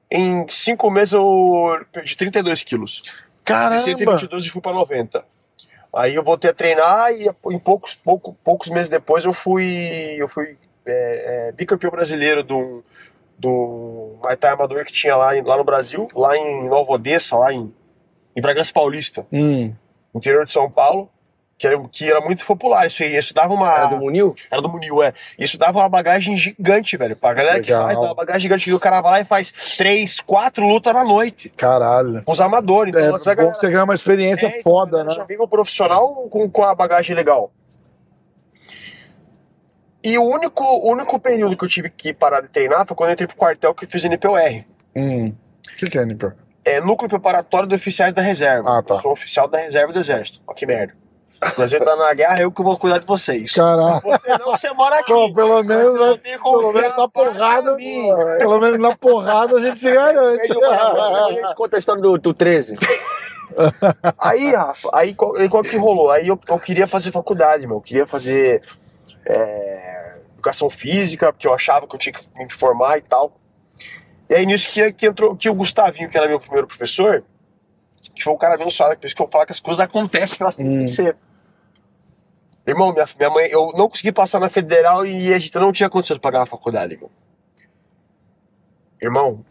Em cinco meses eu perdi 32 quilos. Comecei a ter Caramba! 22 e fui pra 90. Aí eu voltei a treinar e em poucos, pouco, poucos meses depois eu fui, eu fui é, é, bicampeão brasileiro do, do Muay Thai amador que tinha lá, lá no Brasil, lá em Nova Odessa, lá em, em Bragança Paulista Hum, interior de São Paulo, que era, que era muito popular. Isso aí, isso dava uma. Era do Munil? Era do Munil, é. Isso dava uma bagagem gigante, velho. Pra galera que Legal. faz, dava uma bagagem gigante. O cara vai lá e faz três, quatro lutas na noite. caralho. Com os amadores. Então, É bom galera- que você ganha uma experiência É, foda, né? Já vem um profissional com, com a bagagem legal. E o único, o único período que eu tive que parar de treinar foi quando eu entrei pro quartel que eu fiz NPOR. Hum. O que, que é, Nipper? É Núcleo Preparatório de Oficiais da Reserva. Ah, tá. Eu sou oficial da Reserva do Exército. Ó, que merda. Nós entrar na guerra, eu que vou cuidar de vocês. Caralho. Você não, você mora aqui. Pô, pelo menos, pelo menos na porrada, pelo menos na porrada a gente se garante. A gente conta a história do, do 13. Aí, Rafa, aí qual, qual que rolou? Aí eu, eu queria fazer faculdade, meu. Eu queria fazer é, educação física, porque eu achava que eu tinha que me formar e tal. E aí nisso que, que entrou, que o Gustavinho, que era meu primeiro professor, que foi um cara abençoado, por isso que eu falo que as coisas acontecem que elas têm Hum. que ser. Irmão, minha, minha mãe, eu não consegui passar na federal e a gente não tinha condição de pagar a faculdade, irmão. Irmão,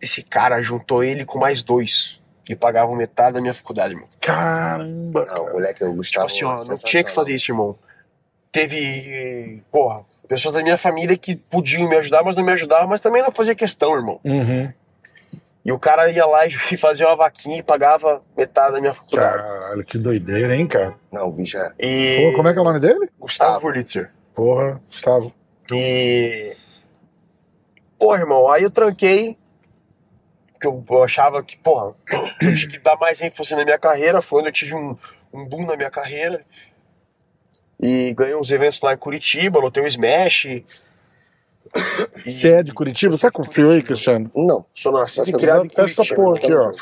esse cara juntou ele com mais dois e pagavam metade da minha faculdade, irmão. Caramba, Não, cara. o moleque, o Tipo Gustavo. assim, ó, não tinha que fazer isso, irmão. Teve, porra, pessoas da minha família que podiam me ajudar, mas não me ajudavam, mas também não fazia questão, irmão. Uhum. E o cara ia lá e *laughs* fazia uma vaquinha e pagava metade da minha faculdade. Caralho, que doideira, hein, cara? Não, bicho é. E Pô, como é que é o nome dele? Gustavo Wurlitzer. Porra, Gustavo. E. Pô, irmão, aí eu tranquei. Porque eu, eu achava que, porra, *coughs* eu tinha que dar mais ênfase na minha carreira. Foi onde eu tive um, um boom na minha carreira. E ganhei uns eventos lá em Curitiba, lotei o Smash. E- Você é de Curitiba? Você tá com frio aí, Cristiano? Não. Sou nascido e Essa- criado em essa Curitiba. porra aqui, ó.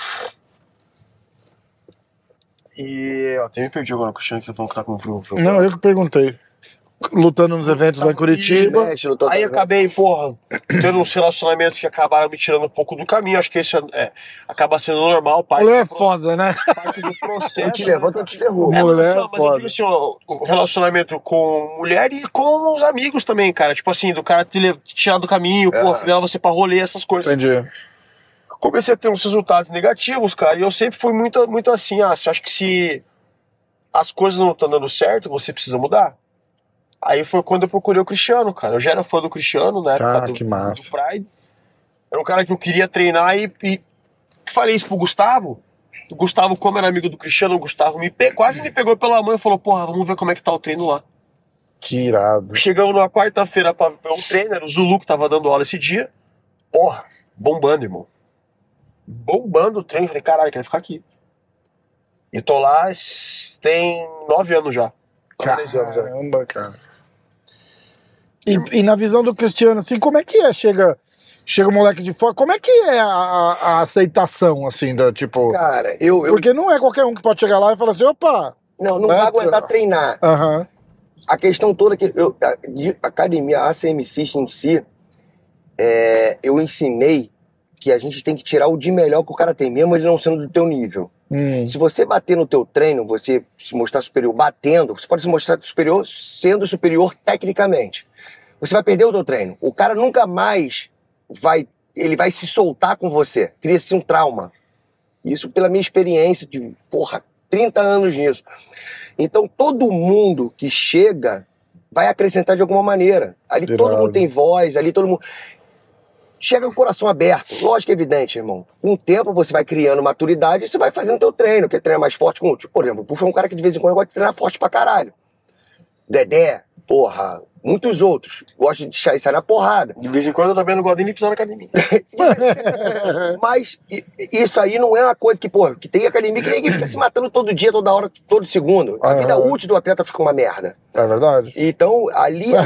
E, até me perdi agora, Cristiano que falou que tá com frio. frio. Não, eu que perguntei. Lutando nos eventos lá em Curitiba. Aí acabei, porra, tendo uns relacionamentos que acabaram me tirando um pouco do caminho. Acho que esse é, acaba sendo normal, parte, Mulher é foda, né? parte do processo. Eu te né? eu te derrubo. É, Mulher mas, ó, mas eu foda. digo assim, ó, o relacionamento com mulher e com os amigos também, cara. Tipo assim, do cara te, tirar do caminho, É. pô, levar você pra rolê, essas coisas. Entendi. Comecei a ter uns resultados negativos, cara, e eu sempre fui muito, muito assim, ah, você acha que se as coisas não estão dando certo, você precisa mudar? Aí foi quando eu procurei o Cristiano, cara. Eu já era fã do Cristiano, né? Ah, do, que massa. do Pride. Era um cara que eu queria treinar e, e falei isso pro Gustavo. O Gustavo, como era amigo do Cristiano, o Gustavo me pe- quase me pegou pela mão e falou: Porra, vamos ver como é que tá o treino lá. Que irado. Chegamos numa quarta-feira pra ver um treino, era o Zulu que tava dando aula esse dia. Porra, bombando, irmão. Bombando o treino. Falei: Caralho, quero ficar aqui. E tô lá tem nove anos já. Dez anos. Caramba, cara. E, e na visão do Cristiano, assim, como é que é? Chega, chega o moleque de fora, como é que é a, a- a aceitação, assim, da, tipo... Cara, eu, eu Porque não é qualquer um que pode chegar lá e falar assim, opa, não, não É, vai aguentar treinar. aham, a questão toda que eu, a, de academia, a ACM System em si, é, eu ensinei que a gente tem que tirar o de melhor que o cara tem, mesmo ele não sendo do teu nível. Hum. Se você bater no teu treino, você se mostrar superior batendo, você pode se mostrar superior sendo superior tecnicamente. Você vai perder o teu treino. O cara nunca mais vai, ele vai se soltar com você. Cria-se um trauma. Isso pela minha experiência de, porra, 30 anos nisso. Então todo mundo que chega vai acrescentar de alguma maneira. Ali todo mundo tem voz, ali todo mundo chega com o coração aberto. Lógico que é evidente, irmão. Com o tempo você vai criando maturidade e você vai fazendo teu treino, quer treinar mais forte com, tipo, por exemplo, o Puff é um cara que de vez em quando gosta de treinar forte pra caralho. Dedé, porra, muitos outros. Gosta de sair sair na porrada. De vez em quando eu também não gosto nem de pisar na academia. *laughs* Mas isso aí não é uma coisa que, porra, que tem academia que ninguém fica se matando todo dia, toda hora, todo segundo. A vida útil do atleta fica uma merda. É verdade. Então, ali. *laughs*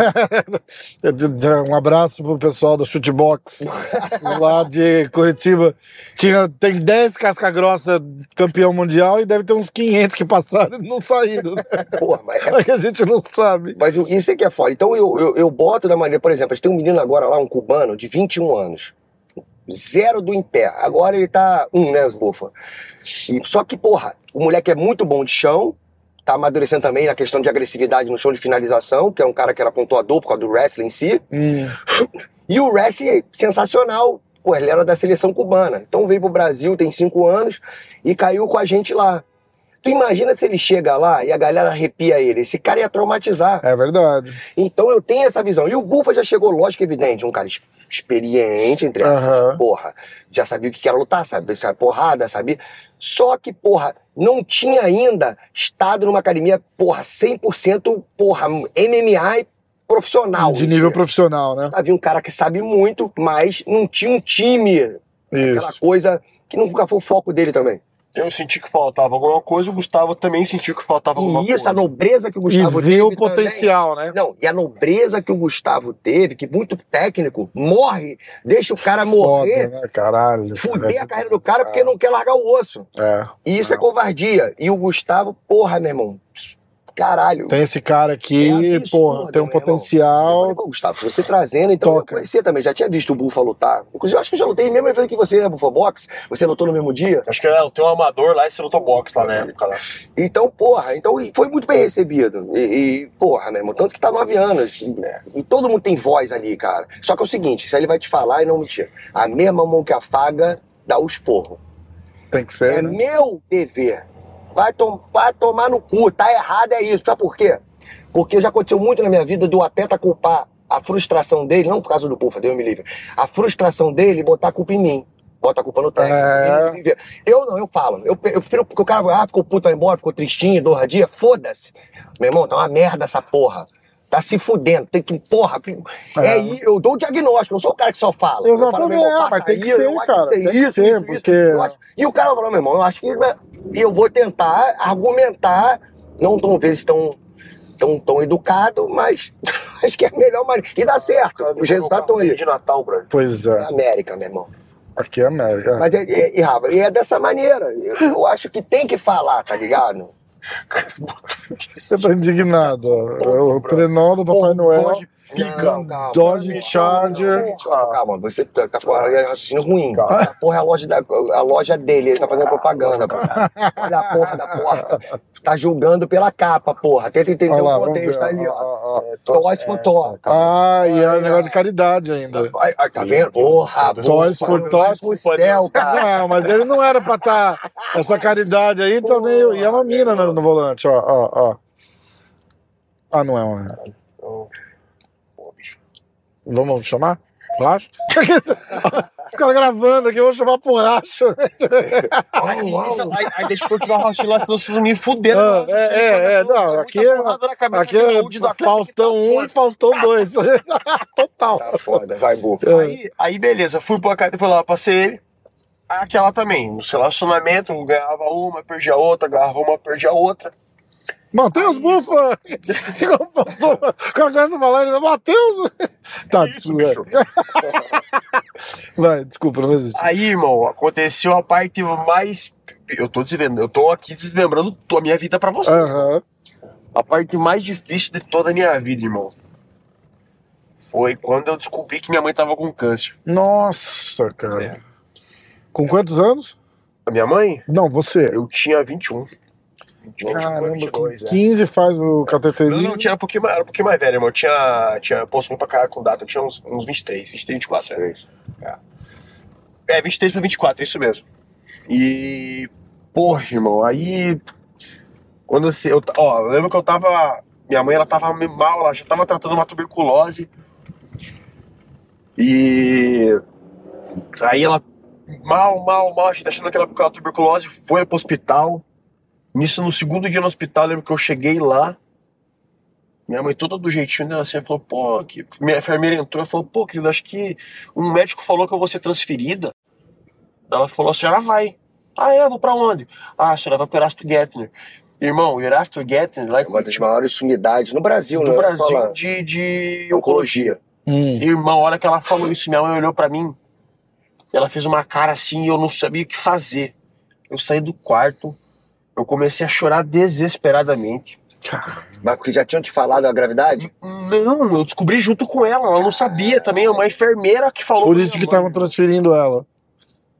Um abraço pro pessoal do Chutebox *laughs* lá de Curitiba. Tinha, tem 10 casca-grossa campeão mundial e deve ter uns 500 que passaram e não saíram. né? porra, mas é que a gente não sabe. Mas isso é que é foda. Então eu, eu, eu boto da maneira, por exemplo, a gente tem um menino agora lá, um cubano, de 21 anos. Zero do em pé. Agora ele tá um, né, os bufa. E, só que, porra, o moleque é muito bom de chão, tá amadurecendo também na questão de agressividade no chão de finalização, que é um cara que era pontuador por causa do wrestling em si. Hum, E o wrestling é sensacional. Pô, ele era da seleção cubana. Então veio pro Brasil, tem cinco anos, e caiu com a gente lá. Tu imagina se ele chega lá e a galera arrepia ele. Esse cara ia traumatizar. é verdade. Então eu tenho essa visão. E o Bufa já chegou, lógico, evidente, um cara experiente, entre aspas. Porra, já sabia o que era lutar, sabia se era porrada, sabia. Só que, porra, não tinha ainda estado numa academia, porra, 100%, porra, MMA profissional. De nível si. profissional, né? Havia um cara que sabe muito, mas não tinha um time. Aquela Isso. coisa que nunca foi o foco dele também. Eu senti que faltava alguma coisa, o Gustavo também sentiu que faltava alguma E coisa. isso, a nobreza que o E Gustavo vê o teve também. potencial, né? Não, e a nobreza que o Gustavo teve, que muito técnico, morre, deixa o cara morrer, Foda, né? Caralho. fuder a carreira do cara porque não quer largar o osso. É. E isso é covardia. E o Gustavo, porra, meu irmão, caralho. Tem esse cara aqui, É absurdo, porra, tem um potencial. falei, pô, Gustavo, você trazendo, então Toca. eu conhecia também, já tinha visto o Bufa lutar. Inclusive, eu acho que eu já lutei mesmo evento que você, né, Bufa Box? Você lutou no mesmo dia? Acho que é, tem um amador lá e você lutou boxe lá na época. Lá. Então, porra, então foi muito bem recebido. E, e, porra, meu irmão, tanto que tá nove anos. né? E todo mundo tem voz ali, cara. Só que é o seguinte, se ele vai te falar e não mentir. A mesma mão que afaga dá o esporro. Tem que É ser. né? meu dever. Vai, tom- vai tomar no cu, tá errado, é isso. Sabe por quê? Porque já aconteceu muito na minha vida do atleta culpar a frustração dele, não por causa do Pufa, Deus me livre, a frustração dele botar a culpa em mim. Bota a culpa no técnico. É. Eu não, eu falo. Eu, eu prefiro porque o cara vai, ah, ficou puto, vai embora, ficou tristinho, dois dias, foda-se. Meu irmão, tá uma merda essa porra. Tá se fudendo, tem que, porra, que- é. É. eu dou o diagnóstico, não sou o cara que só fala. Eu falo, irmão, é, mas tem que isso, ser, eu acho cara, que tem que isso, ser, isso, isso. porque- Eu acho- E o cara falou, meu irmão, eu acho que né, e eu vou tentar argumentar, não tão vezes tão, tão, tão educado, mas *laughs* acho que é a melhor maneira. E dá certo, os resultados estão aí. De Natal, bro. Pois É é. América, meu irmão. Aqui é América. Mas é, é, e, e é dessa maneira. Eu, eu acho que tem que falar, tá ligado? Você tá indignado. ó. O trenó do Papai Noel. Dodge pica. Não, calma. Dodge Charger. Calma, calma, você tá, tá com raciocínio ruim. A porra é a loja, da, a loja dele, ele tá fazendo propaganda. pô. Olha a porra da porta. Tá julgando pela capa, porra. Tenta entender o contexto ver. ali, ó. ó. Toys for Toys. Ah, e é um negócio de caridade ainda. Ai, ai, tá vendo? Porra, Toys for pro céu, cara. Não, mas ele não era pra estar. Essa caridade aí tá meio. E é uma mina no, no volante, ó, ó, ó. Ah, não é uma. Vamos chamar? Racho? Os caras gravando aqui, eu vou chamar pro racho. Aí, aí, aí deixa eu continuar o raciocínio lá, senão vocês me fuderam. Ah, é, é, é, não, aqui é- Aqui é Faustão 1 e Faustão 2. *laughs* Total. Tá foda, vai, bufa. É. Aí, aí beleza, fui pra casa, fui lá, passei ele. Aí Aquela também, nos relacionamentos, eu ganhava uma, perdia outra, ganhava uma, perdia outra. Matheus Bufa! *laughs* Igual Faustão. O cara começa a falar, ele Matheus! Tá, isso, desculpa. *laughs* Vai, desculpa, não existe. Aí, irmão, aconteceu a parte mais. Eu tô desvendando, eu tô aqui desmembrando a minha vida pra você. Aham. A parte mais difícil de toda a minha vida, irmão. Foi quando eu descobri que minha mãe tava com câncer. Nossa, cara. É. Com quantos anos? A minha mãe? Não, você. Eu tinha 21. 21, Caramba, 22, com é. 15 faz o Não, cateterismo. não, tinha um pouquinho mais, era um pouquinho mais velho, irmão. Eu tinha, tinha posto pra cá com data, eu tinha uns, uns 23, 23, 24. É. é, 23 pra 24, é isso mesmo. E. Porra, irmão, aí. Quando você. Eu, ó, eu lembro que eu tava. Minha mãe, ela tava mal, ela já tava tratando uma tuberculose. E. Aí ela. Mal, mal, mal, a gente tá achando que ela com a tuberculose, foi pro hospital. Nisso, no segundo dia no hospital, eu lembro que eu cheguei lá. Minha mãe toda do jeitinho dela assim, falou, pô, que... minha enfermeira entrou e falou, pô, querido, acho que um médico falou que eu vou ser transferida. Ela falou, a senhora vai. Ah, é? Vou pra onde? Ah, a senhora vai pro Erasto Gettner. Irmão, o Erasto Gettner, lá em É uma das maiores sumidades no Brasil, do né? Brasil Fala- de, de oncologia. Hum. Irmão, a hora que ela falou isso, minha mãe olhou pra mim. Ela fez uma cara assim e eu não sabia o que fazer. Eu saí do quarto, eu comecei a chorar desesperadamente. Mas porque já tinham te falado a gravidade? Não, eu descobri junto com ela. Ela não sabia também. É uma enfermeira que falou. Por isso que estavam transferindo ela.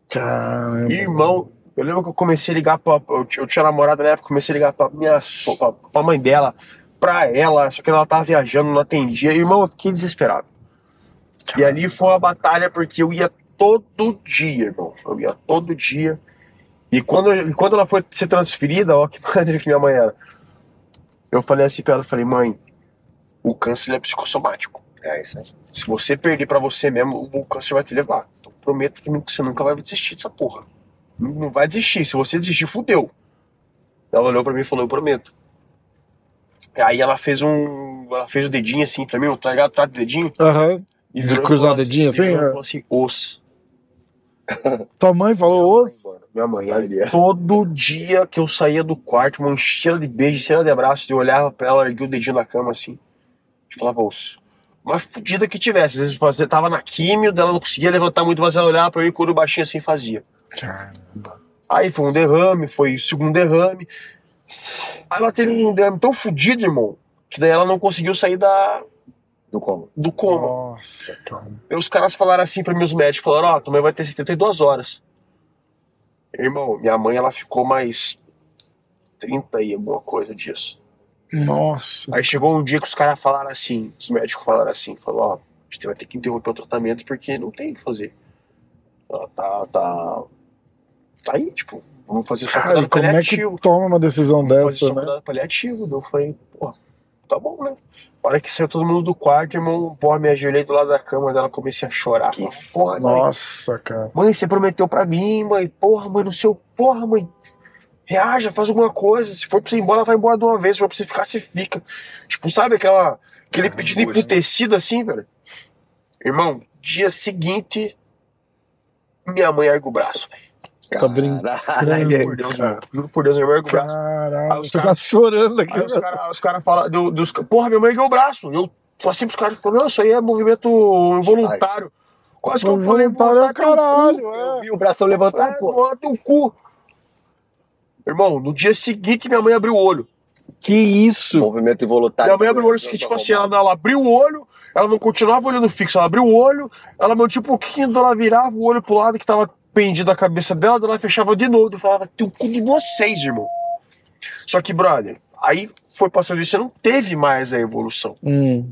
Caramba. Irmão, eu lembro que eu comecei a ligar pra. Eu tinha, eu tinha namorada na época, comecei a ligar pra minha pra, pra mãe dela, pra ela, só que ela tava viajando, não atendia. Irmão, eu fiquei desesperado. E ali foi uma batalha porque eu ia todo dia, irmão. Eu ia todo dia. E quando, e quando ela foi ser transferida, ó, que *laughs* maneira que minha mãe era. Eu falei assim pra ela, falei, mãe, o câncer é psicossomático. É isso aí. Se você perder pra você mesmo, o câncer vai te levar. Então prometo que você nunca vai desistir dessa porra. Não vai desistir. Se você desistir, fudeu. Ela olhou pra mim e falou, eu prometo. Aí ela fez um. Ela fez o dedinho assim pra mim, tá ligado? Trata o dedinho. Aham. E De virou e cruzar falou o dedinho assim, e é? falou assim, os. Tua mãe falou os. Minha mãe, aí, todo dia que eu saía do quarto, uma cheira de beijo, cheira de abraço, eu olhava pra ela, erguia o dedinho na cama assim, e falava osso. Uma fudida que tivesse. Às vezes você tava na químio, dela não conseguia levantar muito, mas ela olhava pra mim com o baixinho assim e fazia. Caramba. Aí foi um derrame, foi o segundo derrame. Aí ela teve um derrame tão fudido, irmão, que daí ela não conseguiu sair da, Do como? do coma. Nossa, cara. E os caras falaram assim pra meus médicos, falaram, ó, tua mãe vai ter 72 horas. Irmão, minha mãe, ela ficou mais 30 e alguma coisa disso. Nossa. Aí chegou um dia que os caras falaram assim, os médicos falaram assim, falou, ó, a gente vai ter que interromper o tratamento porque não tem o que fazer. Ela tá, tá, tá aí, tipo, vamos fazer só Cara, como é que toma uma decisão Vamos fazer dessa, só né? paliativo. Eu falei, pô, tá bom, né? A hora que saiu todo mundo do quarto, irmão, porra, me ajoelhei do lado da cama dela, comecei a chorar. Que foda. mãe, Nossa, cara. Mãe, você prometeu pra mim, mãe. Porra, mãe, no seu. Porra, mãe. Reaja, faz alguma coisa. Se for pra você ir embora, vai embora de uma vez. Se for pra você ficar, você fica. Tipo, sabe aquela. Aquele pedido angústia. tecido assim, velho? Irmão, dia seguinte. Minha mãe ergue o braço, velho. Tá brincando, Por Deus, *laughs* cara. irmão. Juro por Deus, mãe ergue o braço. Caralho, os você tá caras- chorando aqui. Os caras cara falam. do- Dos, porra, minha mãe ergueu o braço. Eu falei assim pros caras: falou, não, isso aí é movimento involuntário. Quase que eu falei, Voluntário é caralho, Eu é. vi o bração levantar, É, pô. bota o cu. Irmão, no dia seguinte minha mãe abriu o olho. Que isso? Movimento involuntário. minha mãe abriu o olho, que tipo assim, ela, ela abriu o olho, ela não continuava olhando fixo, ela abriu o olho, ela mantinha um pouquinho, ela virava o olho pro lado que tava pendido a cabeça dela, ela fechava de novo, falava, tem o cu de vocês, irmão. Só que, brother, aí foi passando isso, não teve mais a evolução. Hum.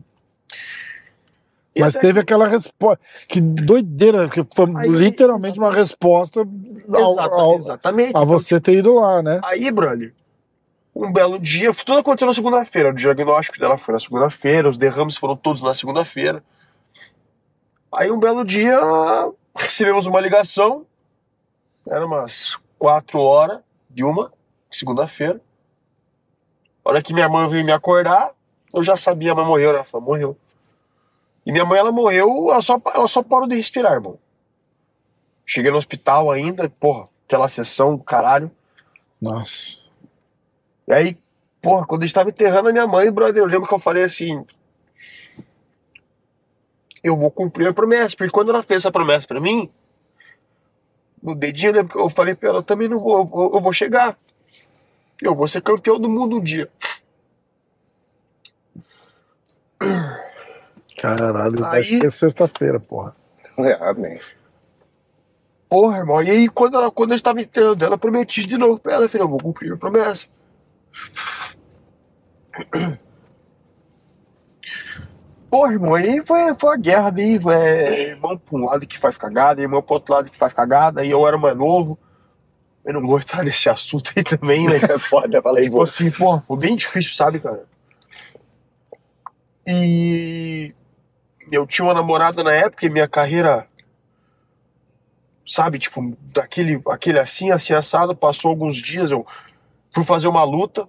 Mas teve aquela resposta. Que doideira, que foi Aí- literalmente uma resposta ao- ao- exatamente. a você ter ido lá, né? Aí, brother, um belo dia, tudo aconteceu na segunda-feira. O diagnóstico dela foi na segunda-feira, os derrames foram todos na segunda-feira. Aí, um belo dia, recebemos uma ligação, era umas quatro horas de uma, segunda-feira. A hora que minha mãe veio me acordar, eu já sabia, a mãe morreu, ela falou, morreu. E minha mãe, ela morreu, ela só, ela só parou de respirar, irmão. Cheguei no hospital ainda, porra, aquela sessão, caralho. Nossa. E aí, porra, quando a gente tava enterrando a minha mãe, brother, eu lembro que eu falei assim. Eu vou cumprir a promessa, porque quando ela fez essa promessa pra mim, no dedinho, que eu falei pra ela, eu também não vou, eu vou, eu vou chegar. Eu vou ser campeão do mundo um dia. Caralho, Aí- ser sexta-feira, porra. É, amém. Porra, irmão. E aí, quando, ela, quando eu estava enterrando ela, prometi de novo pra ela. Eu falei, eu vou cumprir a promessa. Porra, irmão, aí foi, foi a guerra daí, é, irmão pra um lado que faz cagada, irmão pro outro lado que faz cagada, e eu era mais novo. Eu não vou entrar nesse assunto aí também, né? *laughs* É foda, falei, Tipo pô. assim, porra, foi bem difícil, sabe, cara? E eu tinha uma namorada na época e minha carreira, sabe, tipo, daquele aquele assim, assim, assado, passou alguns dias, eu fui fazer uma luta,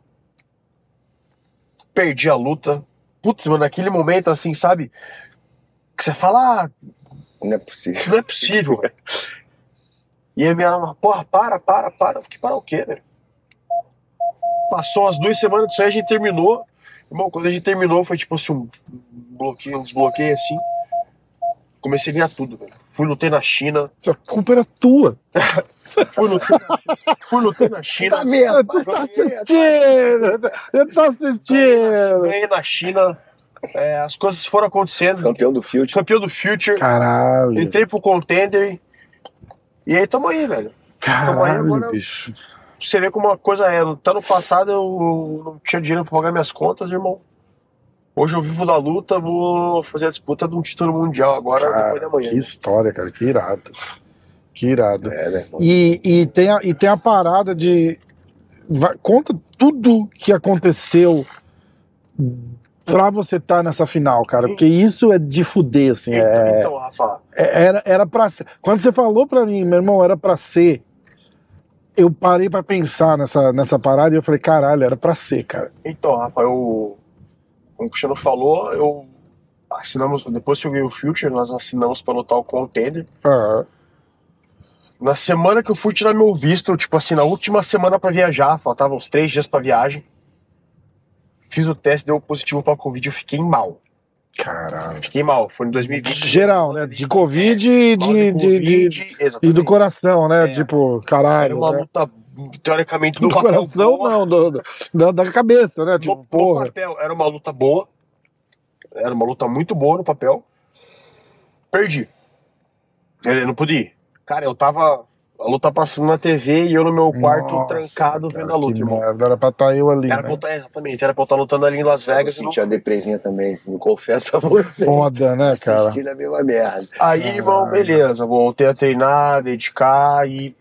perdi a luta. Putz, mano, naquele momento, assim, sabe, que você fala, ah, Não é possível. não é possível, velho. E a minha namorada, porra, para, para, para. Que para o quê, velho? Passou umas duas semanas disso aí, a gente terminou. Irmão, quando a gente terminou, foi tipo assim, um bloqueio, um desbloqueio assim. Comecei a ganhar tudo, velho. Fui lutei na China. A culpa era tua. *laughs* Fui lutei na, fui lutei na China. Tá vendo? Tu tá assistindo! Eu tô assistindo! Ganhei na China. É, as coisas foram acontecendo. Campeão do Field. Campeão do Future. Caralho. Entrei pro Contender. E aí tamo aí, velho. Caralho, agora- bicho. Você vê como uma coisa é. No ano passado eu não tinha dinheiro pra pagar minhas contas, irmão. Hoje eu vivo da luta, vou fazer a disputa de um título mundial agora, depois Cara, da manhã. que história, cara. Que irado. Que irado. É, né? irmão? E, e, tem a, e tem a parada de. vai- conta tudo que aconteceu pra você estar nessa final, cara. Porque isso é de fuder, assim. É, Então, Rafa, é- era, era pra ser. Quando você falou pra mim, meu irmão, era pra ser. Eu parei pra pensar nessa, nessa parada e eu falei, caralho, era pra ser, cara. então, Rafa, eu. Como o Cristiano falou, eu assinamos. Depois que eu ganhei o Future, nós assinamos pra lutar o Contender. Ah, Na semana que eu fui tirar meu visto, tipo assim, na última semana pra viajar, faltavam uns três dias pra viagem. Fiz o teste, deu positivo pra Covid, eu fiquei mal. caralho. Fiquei mal, foi em 2020. Geral, né? De Covid e Mal de, de, de- Covid, e do coração, né? É. Tipo, Era caralho. uma né? luta, teoricamente, Do no papel coração, boa. não, do, do- da, da cabeça, né? No, Tipo, no porra. papel, era uma luta boa. Era uma luta muito boa no papel. Perdi. Eu não pude ir. Cara, eu tava. A luta passando na TV e eu no meu quarto Nossa, trancado cara, vendo a luta, irmão. merda, Era pra estar eu ali, Era pra né? eu tá- exatamente, era pra eu estar lutando ali em Las Eu Vegas. e não senti a depresinha também, me confesso a você. Foda, né, cara? Assistindo a mesma merda. Aí, irmão, beleza, voltei a treinar, dedicar e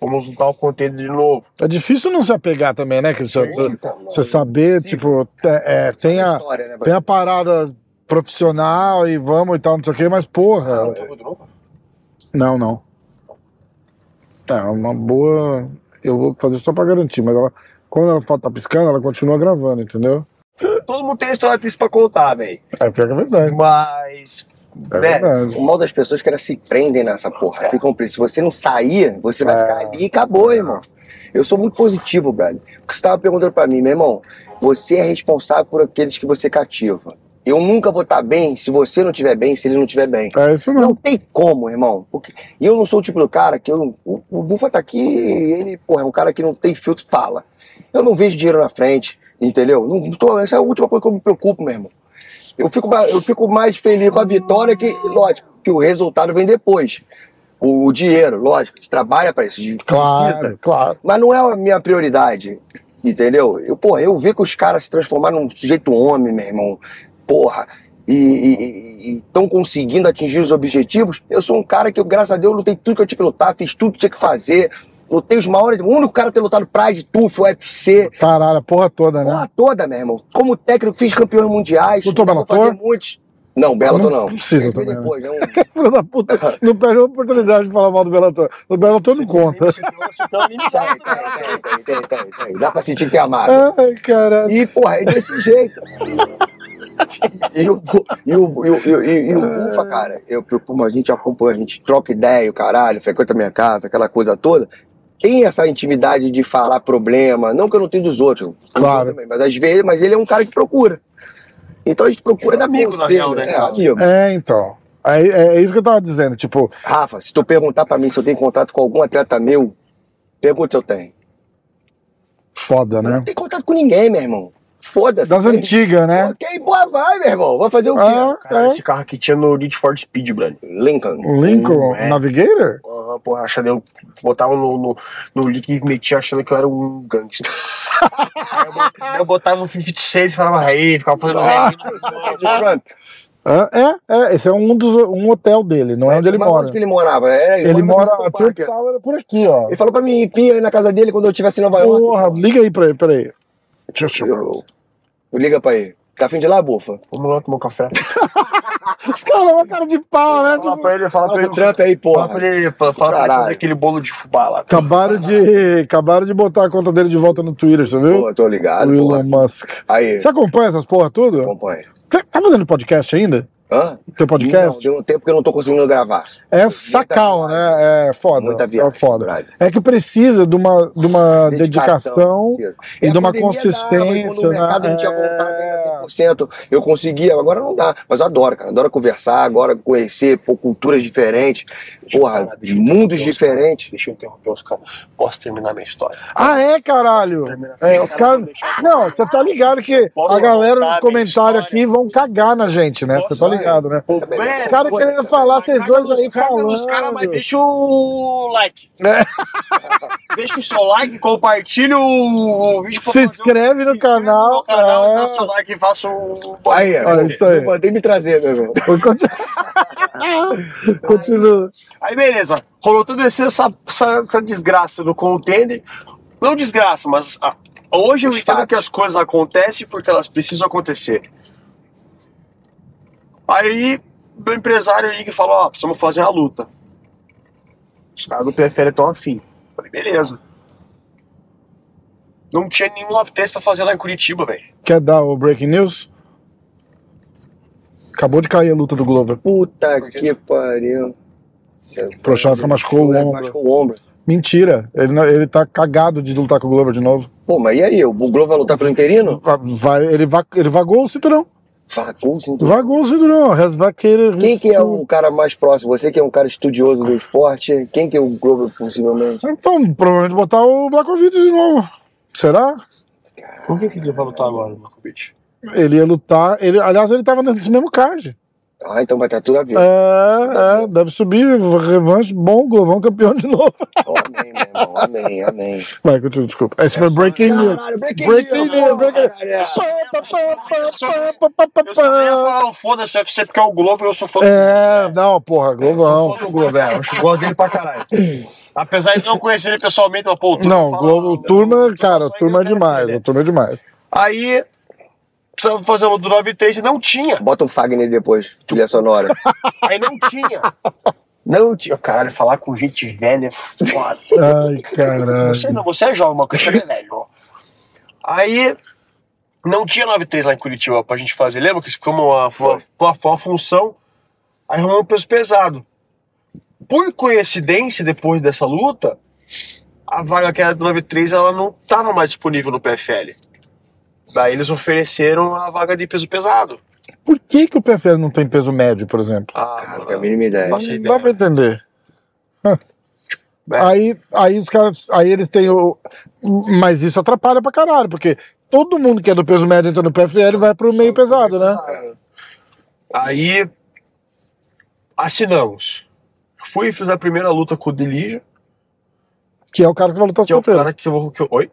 fomos lutar o contender de novo. É difícil não se apegar também, né, Cristiano? Você- Eita, mano. Você saber, Impossível. tipo, é, é, tem, a, História, né, tem a parada profissional e vamos e tal, não sei o quê, mas porra. De novo? Não, não. É uma boa. Eu vou fazer só pra garantir, mas ela, quando ela tá piscando, ela continua gravando, entendeu? Todo mundo tem história disso pra contar, velho. É pior que é verdade. Mas. É né. O mal das pessoas que elas se prendem nessa porra. Ficam presas. Se você não sair, você vai É. ficar ali e acabou, irmão. Eu sou muito positivo, brother. Porque você tava perguntando pra mim, meu irmão, você é responsável por aqueles que você cativa. Eu nunca vou estar bem se você não estiver bem, se ele não estiver bem. É isso Não não. tem como, irmão. Porque... E eu não sou o tipo do cara que eu o, o Bufa tá aqui, ele, porra, é um cara que não tem filtro, fala. Eu não vejo dinheiro na frente, entendeu? Não tô- essa é a última coisa que eu me preocupo, meu irmão. Eu fico, mais- eu fico mais feliz com a vitória que, lógico, que o resultado vem depois. O, o dinheiro, lógico, a gente trabalha para isso, a gente Claro, precisa. claro. Mas não é a minha prioridade, entendeu? Eu, porra, eu ver que os caras se transformaram num sujeito homem, meu irmão, porra, e estão conseguindo atingir os objetivos. Eu sou um cara que, eu, graças a Deus, lutei tudo que eu tinha que lutar, fiz tudo que tinha que fazer. Lutei os maiores, o único cara a ter lutado Pride, TUF, UFC, Caralho, a porra toda, né? porra toda, meu irmão. Como técnico, fiz campeões mundiais. Lutou vou Bellator? fazer muitos. Não, Bellator não. Não precisa também, né? depois, *laughs* não. Filho da puta, não perde a oportunidade de falar mal do Bellator. O Bellator não conta. Tem, tem Tem, tem, né? Dá pra sentir que é amado. Ai, caralho. E, porra, é desse jeito. E o, e o, e o, e o, o Bufa, cara, eu, eu- como a gente acompanha, a gente troca ideia, o caralho, frequenta a minha casa, aquela coisa toda. Tem essa intimidade de falar problema, não que eu não tenho dos outros, Claro. também, mas às vezes, mas ele é um cara que procura. Então a gente procura É dar amigo, conselho, real, né, é, amigo. É, então. É, é, é isso que eu tava dizendo. Tipo, Rafa, se tu perguntar pra mim se eu tenho contato com algum atleta meu, pergunta se eu tenho. foda, Não né? tem contato com ninguém, meu irmão. Foda-se. Das antigas, né? Ok, boa vai, meu irmão. Vai fazer o quê? Ah, Cara, é. esse carro aqui tinha no Need for Speed, brother. Lincoln. Lincoln É. Navigator? Porra, porra, achando eu botava no, no, no link e metia achando que eu era um gangster. Aí eu, eu botava um 56 e falava, aí, ficava fazendo Ah. zerinho. De Trump. É, é, é, esse é um dos um hotel dele, não é onde ele Mas mora. Onde que ele morava? É, Ele mora, no a Trump Tower é por aqui, ó. Ele falou pra mim, pinha aí na casa dele quando eu estivesse em Nova York. Porra, liga aí pra ele, peraí. Deixa eu Eu, eu liga pra ele. Tá afim de ir lá, bufa? Vamos lá tomar um café. *laughs* Os caras, uma cara de pau, né? Fala Tipo, pra ele, fala pra Fala ele. Trump aí, Fala porra. pra ele, fala fala pra ele fazer aquele bolo de fubá lá. acabaram de, acabaram de botar a conta dele de volta no Twitter, você viu? Pô, tô ligado, o Elon porra. Musk. Aí, Você acompanha essas porra tudo? acompanha. Você tá fazendo podcast ainda? Hã? Teu Não, podcast? de um tempo que eu não tô conseguindo gravar. É sacal, né? É foda. Muita é viagem. foda. brother. É que precisa de uma, de uma dedicação. precisa. e É, de uma consistência, dava, e o mercado né? não tinha É. voltado ainda 100%, eu conseguia, agora não dá. Mas eu adoro, cara. Adoro conversar, agora conhecer pô, culturas diferentes, porra, Deixa de mundos diferentes. Deixa eu interromper os caras. Posso terminar minha história? Ah, é, caralho? É, os caras. Não, você tá ligado que Posso a galera nos comentários aqui vão cagar na gente, né? Você tá vai? Ligado, né? Velho, O cara querendo falar, vocês dois aí falando. caras, mas deixa o like. É. *laughs* Deixa o seu like, compartilha o vídeo. Se inscreve no se inscreve canal, no canal, é. dá seu like e faça o. Aí, É isso aí. Mandei me trazer, meu irmão. Continua. *laughs* Continua. Aí beleza, rolou toda essa, essa, essa desgraça do contender. Não desgraça, mas ah, hoje eu Os entendo fatos. que as coisas acontecem porque elas precisam acontecer. Aí meu empresário liga e fala, ó, precisamos fazer uma luta. Os caras do PFL estão afim. Falei, beleza. Não tinha nenhum love test pra fazer lá em Curitiba, velho. Quer dar o breaking news? Acabou de cair a luta do Glover. Puta que pariu. Prochazka machucou o ombro. Machucou o ombro. Mentira. Ele, ele tá cagado de lutar com o Glover de novo. Pô, mas e aí? O Glover vai lutar pelo interino? Va- Vai, ele, va, ele vagou o cinturão. Vagou, sim. Vagou o cinturão. Has vacated Quem que é o cara mais próximo? Você que é um cara estudioso do esporte, quem que é o Glover possivelmente? Então, provavelmente botar o Blakovic de novo. Será? Por que, que ele vai lutar agora, Markovic? Ele ia lutar. Ele, aliás, ele tava nesse mesmo card. Ah, então vai estar tudo a ver. É, é, deve subir, revanche, bom, Glovão campeão de novo. Oh, *laughs* amém, meu irmão. Amém, amém. Vai, continua, desculpa. Esse foi Breaking News. Caralho, breaking Breaking news, breaking news. Pá, Eu só nem ia pá. falar, foda-se o UFC porque é o Globo e eu sou fã É, não, porra, Eu sou Glovão. fã do Globo, é. Eu gosto dele pra caralho. Apesar de não conhecer ele pessoalmente, mas pô, o Turma Não, fala- Globo, o turma, cara, o turma é demais, o turma é demais. Aí, precisava fazer o do 93 e não tinha. Bota um Fagner depois, trilha sonora. *laughs* Aí não tinha. Não tinha. Caralho, falar com gente velha é foda. *laughs* Ai, caralho. Você não, você é jovem, mas você é velho. Aí, não tinha 93 lá em Curitiba pra gente fazer. Lembra que foi uma, foi uma, uma função? Aí arrumamos um peso pesado. Por coincidência, depois dessa luta, a vaga que era do 93 ela não estava mais disponível no PFL. Daí eles ofereceram a vaga de peso pesado. Por que, que o PFL não tem peso médio, por exemplo? Ah, Cara, não é a mínima ideia. Não ideia. dá pra entender. Hã. É. Aí, aí os caras. Aí eles têm o. Mas isso atrapalha pra caralho, porque todo mundo que é do peso médio entra no PFL vai pro meio pesado, né? Aí assinamos. Fui e fiz a primeira luta com o Delija, Que é o cara que vai lutar que é o cara que eu vou. Que eu, oi?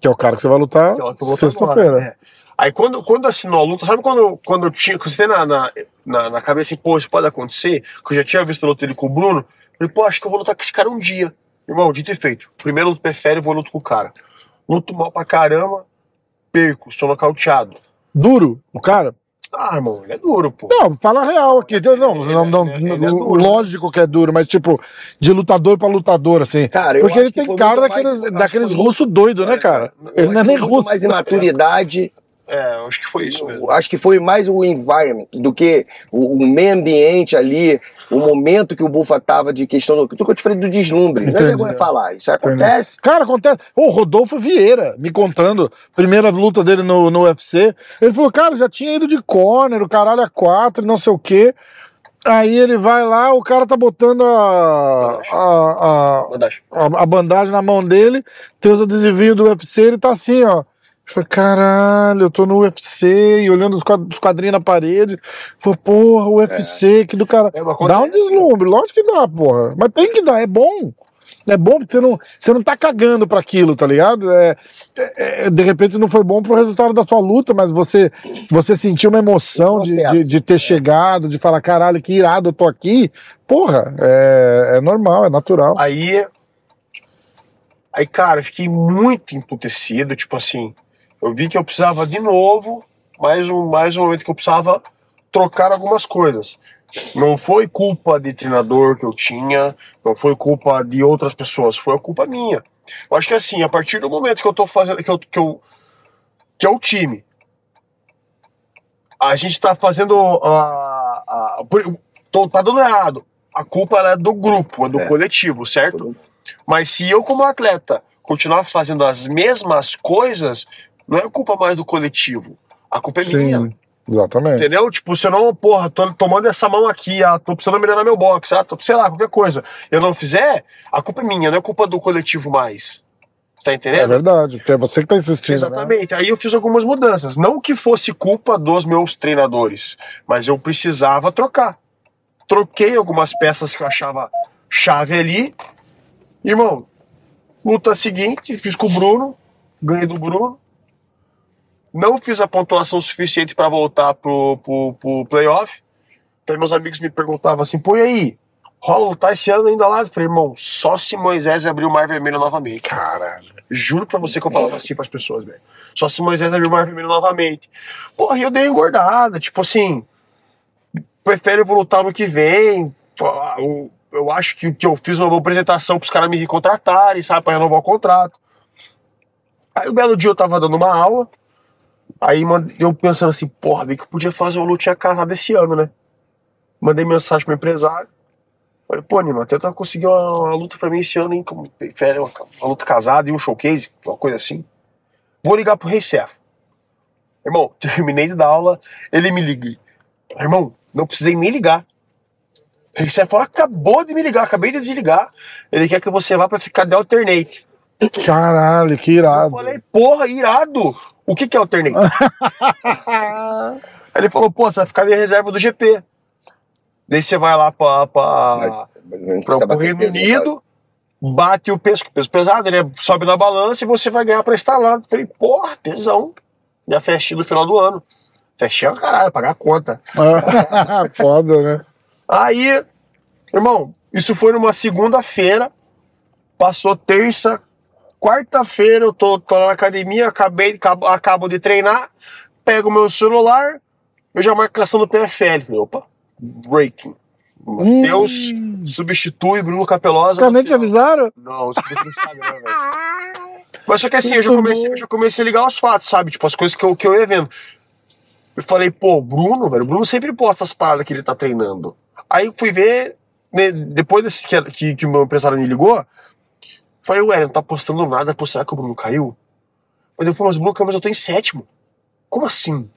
Que é o cara que você vai lutar Que é que sexta-feira. é. Aí quando, quando assinou a luta, sabe quando, quando eu tinha. Quando você tem na, na, na, na cabeça assim, pô, isso pode acontecer, que eu já tinha visto a luta dele com o Bruno, eu falei, pô, acho que eu vou lutar com esse cara um dia. Irmão, dito e feito. Primeiro luto prefere, vou luto com o cara. Luto mal pra caramba, perco, estou nocauteado. Duro, o cara? Ah, irmão, ele é duro, pô. Não, fala real aqui. Não, não, não, ele é- ele é duro. lógico que é duro, mas tipo, de lutador pra lutador, assim. Cara, Porque ele tem cara daqueles, mais- daqueles russos doidos, né, cara? Ele não é nem russo. mais imaturidade. É, eu acho que foi isso mesmo. Acho que foi mais o environment do que o, o meio ambiente ali, o momento que o Bufa tava de questão do. Do que eu te falei do deslumbre. Não é Entendi. vergonha falar. Isso acontece. Cara, acontece. O Rodolfo Vieira me contando, primeira luta dele no, no UFC. Ele falou, cara, já tinha ido de corner, o caralho a quatro, não sei o quê. Aí ele vai lá, o cara tá botando a, a, a, a, a bandagem na mão dele, tem os adesivinhos do UFC, ele tá assim, ó. Eu falei, caralho, eu tô no UFC e olhando os quad- os quadrinhos na parede. Falei, porra, UFC, que do cara. É, Dá um acontece. deslumbre, lógico que dá, porra. Mas tem que dar, é bom. É bom porque você não, você não tá cagando pra aquilo, tá ligado? É, é- é, de repente não foi bom pro resultado da sua luta, mas você, você sentiu uma emoção Um de, de, de ter chegado, de falar, caralho, que irado, eu tô aqui. Porra, é, é normal, é natural. Aí. Aí, cara, eu fiquei muito emputecido. Tipo assim, eu vi que eu precisava de novo, mais um, mais um momento que eu precisava trocar algumas coisas. Não foi culpa de treinador que eu tinha, não foi culpa de outras pessoas, foi a culpa minha. Eu acho que assim, a partir do momento que eu tô fazendo, que eu, que eu que é o time, a gente tá fazendo a, a, tô- tá dando errado. A culpa é do grupo, é do É. coletivo, certo? Mas se eu, como atleta, continuar fazendo as mesmas coisas, não é culpa mais do coletivo. A culpa é minha. Sim, exatamente. Entendeu? Tipo, se eu não, porra, tô tomando essa mão aqui, ah, tô precisando melhorar meu boxe, ah, tô, sei lá, qualquer coisa. Eu não fizer, a culpa é minha, não é culpa do coletivo mais. Tá É entendendo? verdade, porque é você que tá insistindo. Né? Exatamente. Aí eu fiz algumas mudanças. Não que fosse culpa dos meus treinadores, mas eu precisava trocar. Troquei algumas peças que eu achava chave ali. Irmão, luta seguinte, fiz com o Bruno, ganhei do Bruno. Não fiz a pontuação suficiente para voltar pro, pro, pro playoff. Então meus amigos me perguntavam assim, pô, e aí? Rola lutar esse ano ainda lá? Eu falei, irmão, só se Moisés abrir o Mar Vermelho novamente. Caralho. Juro pra você que eu falava assim pras pessoas, velho. Só se Moisés abrir o mar vermelho novamente. Porra, e eu dei engordada. Tipo assim, prefere eu vou lutar no que vem. Eu, eu acho que, que eu fiz uma boa apresentação pros caras me recontratarem, sabe? Pra renovar o contrato. Aí um belo dia eu tava dando uma aula. Aí eu pensando assim, porra, bem que eu podia fazer uma lutinha casada esse ano, né? Mandei mensagem pro empresário. Falei, pô, Nima, tenta conseguir uma, uma luta pra mim esse ano, hein? Como férias, uma, uma luta casada e um showcase, uma coisa assim. Vou ligar pro Rei Cefo. Irmão, *laughs* terminei de dar aula, ele me liga. Irmão, não precisei nem ligar. O Rei Cefo acabou de me ligar, acabei de desligar. Ele quer que você vá pra ficar de alternate. Caralho, que Eu irado. falei, porra, irado. O que que é alternate? *laughs* Aí ele falou, pô, você vai ficar minha reserva do GP. Daí você vai lá para o Reino Unido, bate o peso, peso pesado, ele sobe na balança e você vai ganhar pra estar lá. Falei, porra, tesão. Minha festinha do final do ano. Festinha, caralho, pagar a conta. *laughs* Foda, né? Aí, irmão, isso foi numa segunda-feira, passou terça, quarta-feira eu tô, tô na academia, acabei, acabo, acabo de treinar, pego meu celular, eu já marcação do PFL. Opa, breaking. Matheus substitui Bruno Capelosa. Nem te avisaram? Não, isso no Instagram, velho. *laughs* Mas só que assim, eu já, comecei, eu já comecei a ligar os fatos, sabe? Tipo, as coisas que eu, que eu ia vendo. Eu falei, pô, Bruno, velho, o Bruno sempre posta as paradas que ele tá treinando. Aí eu fui ver, né, depois desse que, que, que o meu empresário me ligou, falei, ué, não tá postando nada, pô, será que o Bruno caiu? Mas eu falei, mas Bruno, mas eu tô em sétimo. Como assim?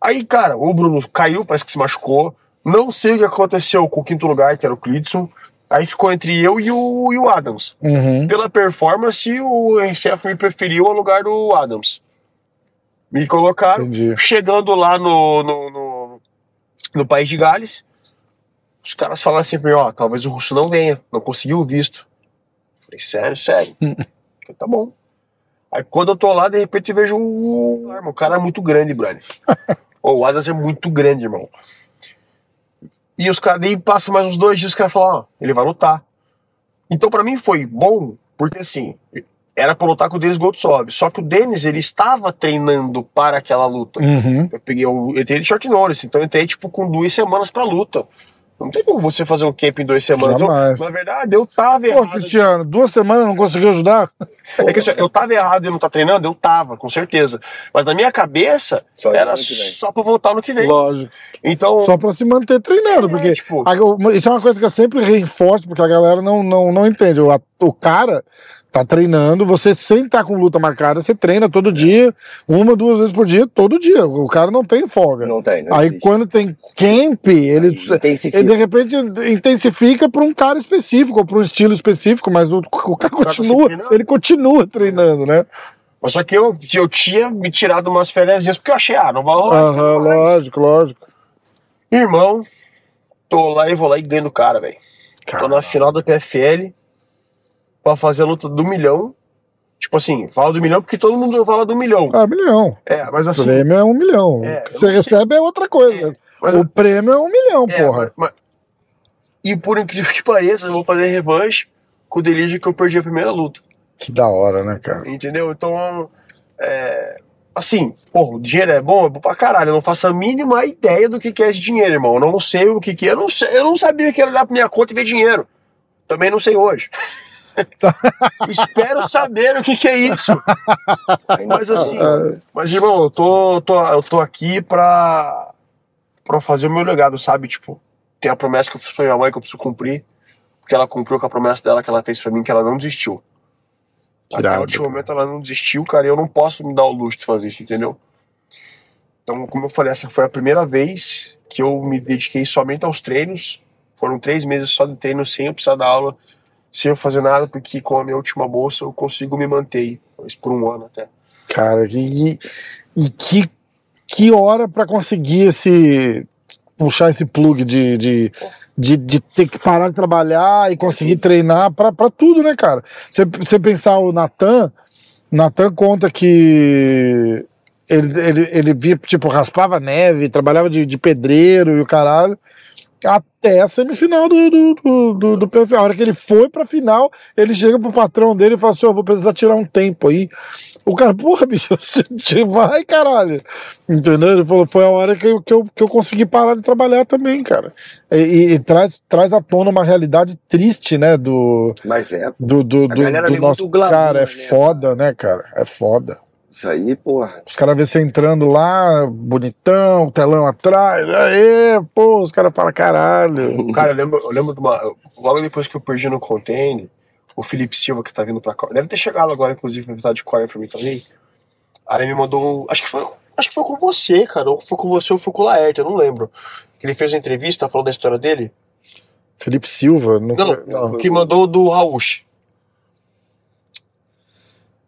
Aí, cara, o Bruno caiu, parece que se machucou. Não sei o que aconteceu com o quinto lugar, que era o Clitson. Aí ficou entre eu e o, e o Adams. Uhum. Pela performance, o RCF me preferiu ao lugar do Adams. Me colocaram, Entendi. chegando lá no, no, no, no País de Gales, os caras falaram assim pra mim, ó, talvez o russo não venha, não conseguiu o visto. Falei, sério, sério. Falei, tá bom. Aí quando eu tô lá, de repente eu vejo o... O cara é muito grande, brother. *laughs* O Adams é muito grande, irmão. E os caras, daí passa mais uns dois dias, os caras falam, ó, ele vai lutar. Então pra mim foi bom, porque assim, era pra lutar com o Denis Goldsov. Só que o Denis, ele estava treinando para aquela luta. Uhum. Eu peguei, eu entrei de short notice, então eu entrei tipo com duas semanas pra luta. Não tem como você fazer um camp em duas semanas. Eu- Jamais. na verdade, eu tava Pô, errado. Cristiano, duas semanas não conseguiu ajudar? É que assim, eu tava errado de não estar treinando, eu tava, com certeza. Mas na minha cabeça, Só era só pra voltar no que vem. Lógico. Então, Só pra se manter treinando, É, porque tipo- isso é uma coisa que eu sempre reforço, porque a galera não, não, não entende. O, a- o cara tá treinando, você sem estar com luta marcada, você treina todo dia, uma, duas vezes por dia, todo dia. O cara não tem folga. Não tem, não Aí existe. quando tem camp, ele, ele de repente intensifica para um cara específico, ou para um estilo específico, mas o, o cara tá continua, ele continua treinando, né? Mas só que eu, eu tinha me tirado umas férias porque eu achei, ah, não vai rolar. Aham, lógico, lógico. Irmão, tô lá e vou lá e ganho do cara, velho. Tô na final da PFL pra fazer a luta do milhão. Tipo assim, fala do milhão porque todo mundo fala do milhão. Ah, milhão. É, mas O assim. prêmio é um milhão. É, o que você recebe é outra coisa. Mas, o prêmio é um milhão, é, porra. mas- e por incrível que *laughs* pareça, eu vou fazer revanche com o Delírio que eu perdi a primeira luta. Que da hora, né, cara? Entendeu? Então, é, assim, porra, o dinheiro é bom, é bom pra caralho. Eu não faço a mínima ideia do que, que é esse dinheiro, irmão. Eu não sei o que, que é. Eu não, sei, eu não sabia que era olhar pra minha conta e ver dinheiro. Também não sei hoje. *laughs* *laughs* Espero saber o que, que é isso. Mas assim, *laughs* mas irmão, eu tô, tô, eu tô aqui pra, pra fazer o meu legado, sabe? Tipo, tem a promessa que eu fiz pra minha mãe que eu preciso cumprir. Porque ela cumpriu com a promessa dela que ela fez pra mim, que ela não desistiu. Até o último momento ela não desistiu, cara, e eu não posso me dar o luxo de fazer isso, entendeu? Então, como eu falei, essa foi a primeira vez que eu me dediquei somente aos treinos. Foram três meses só de treino, sem eu precisar dar aula, sem eu fazer nada, porque com a minha última bolsa eu consigo me manter, por um ano até. Cara, e, e que, que hora pra conseguir esse. puxar esse plug de, de, de, de ter que parar de trabalhar e conseguir treinar pra tudo, né, cara? Você pensar o Natan, Natan conta que ele, ele, ele via, tipo, raspava neve, trabalhava de, de pedreiro e o caralho. Até a semifinal do, do, do, do, do PFA. A hora que ele foi pra final, ele chega pro patrão dele e fala assim: Eu vou precisar tirar um tempo aí. O cara, porra, bicho, *laughs* vai, caralho. Entendeu? Ele falou: Foi a hora que eu, que eu, que eu consegui parar de trabalhar também, cara. E, e- e traz, traz à tona uma realidade triste, né? Do, Mas é, do, do, do, galera do nosso glamour, cara. É né, foda, né, cara? É foda. Isso aí, porra. Os caras vê você entrando lá, bonitão, telão atrás, aê, pô, os caras falam, caralho. *laughs* Cara, eu lembro, eu lembro de uma. Logo depois que eu perdi no Contende, o Felipe Silva, que tá vindo pra cá, deve ter chegado agora, inclusive, pra visitar de Corner pra mim também. Aí ele me mandou. um- Acho que foi. Acho que foi com você, cara. Ou foi com você ou foi com o Laerte, eu não lembro. Ele fez uma entrevista falando da história dele. Felipe Silva, não, Não, foi- não, não. que mandou do Rausch.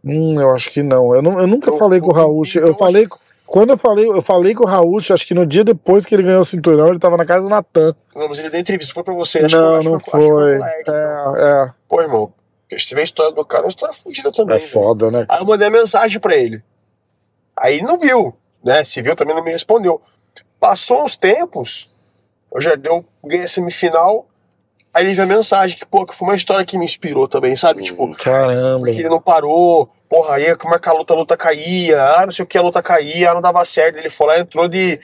Hum, eu acho que não. Eu, não, eu nunca Eu- falei com o Raul. eu falei. Quando eu falei, eu falei com o Raul, acho que no dia depois que ele ganhou o cinturão, ele tava na casa do Natan. Não, mas ele deu entrevista, foi pra você. Acho que- Não, acho que não acho que foi. o Laerte. É, é. Pô, irmão, você vê a história do cara, é uma história fodida também. É velho. foda, né? Aí eu mandei a mensagem pra ele. Aí ele não viu, né? Se viu, também não me respondeu. Passou uns tempos, eu já deu, ganhei a semifinal, aí ele viu a mensagem, que, pô, que foi uma história que me inspirou também, sabe? Tipo, Caramba. porque ele não parou, porra, aí como é que a luta, a luta caía, ah, não sei o que, a luta caía, ah, não dava certo. Ele foi lá, entrou de,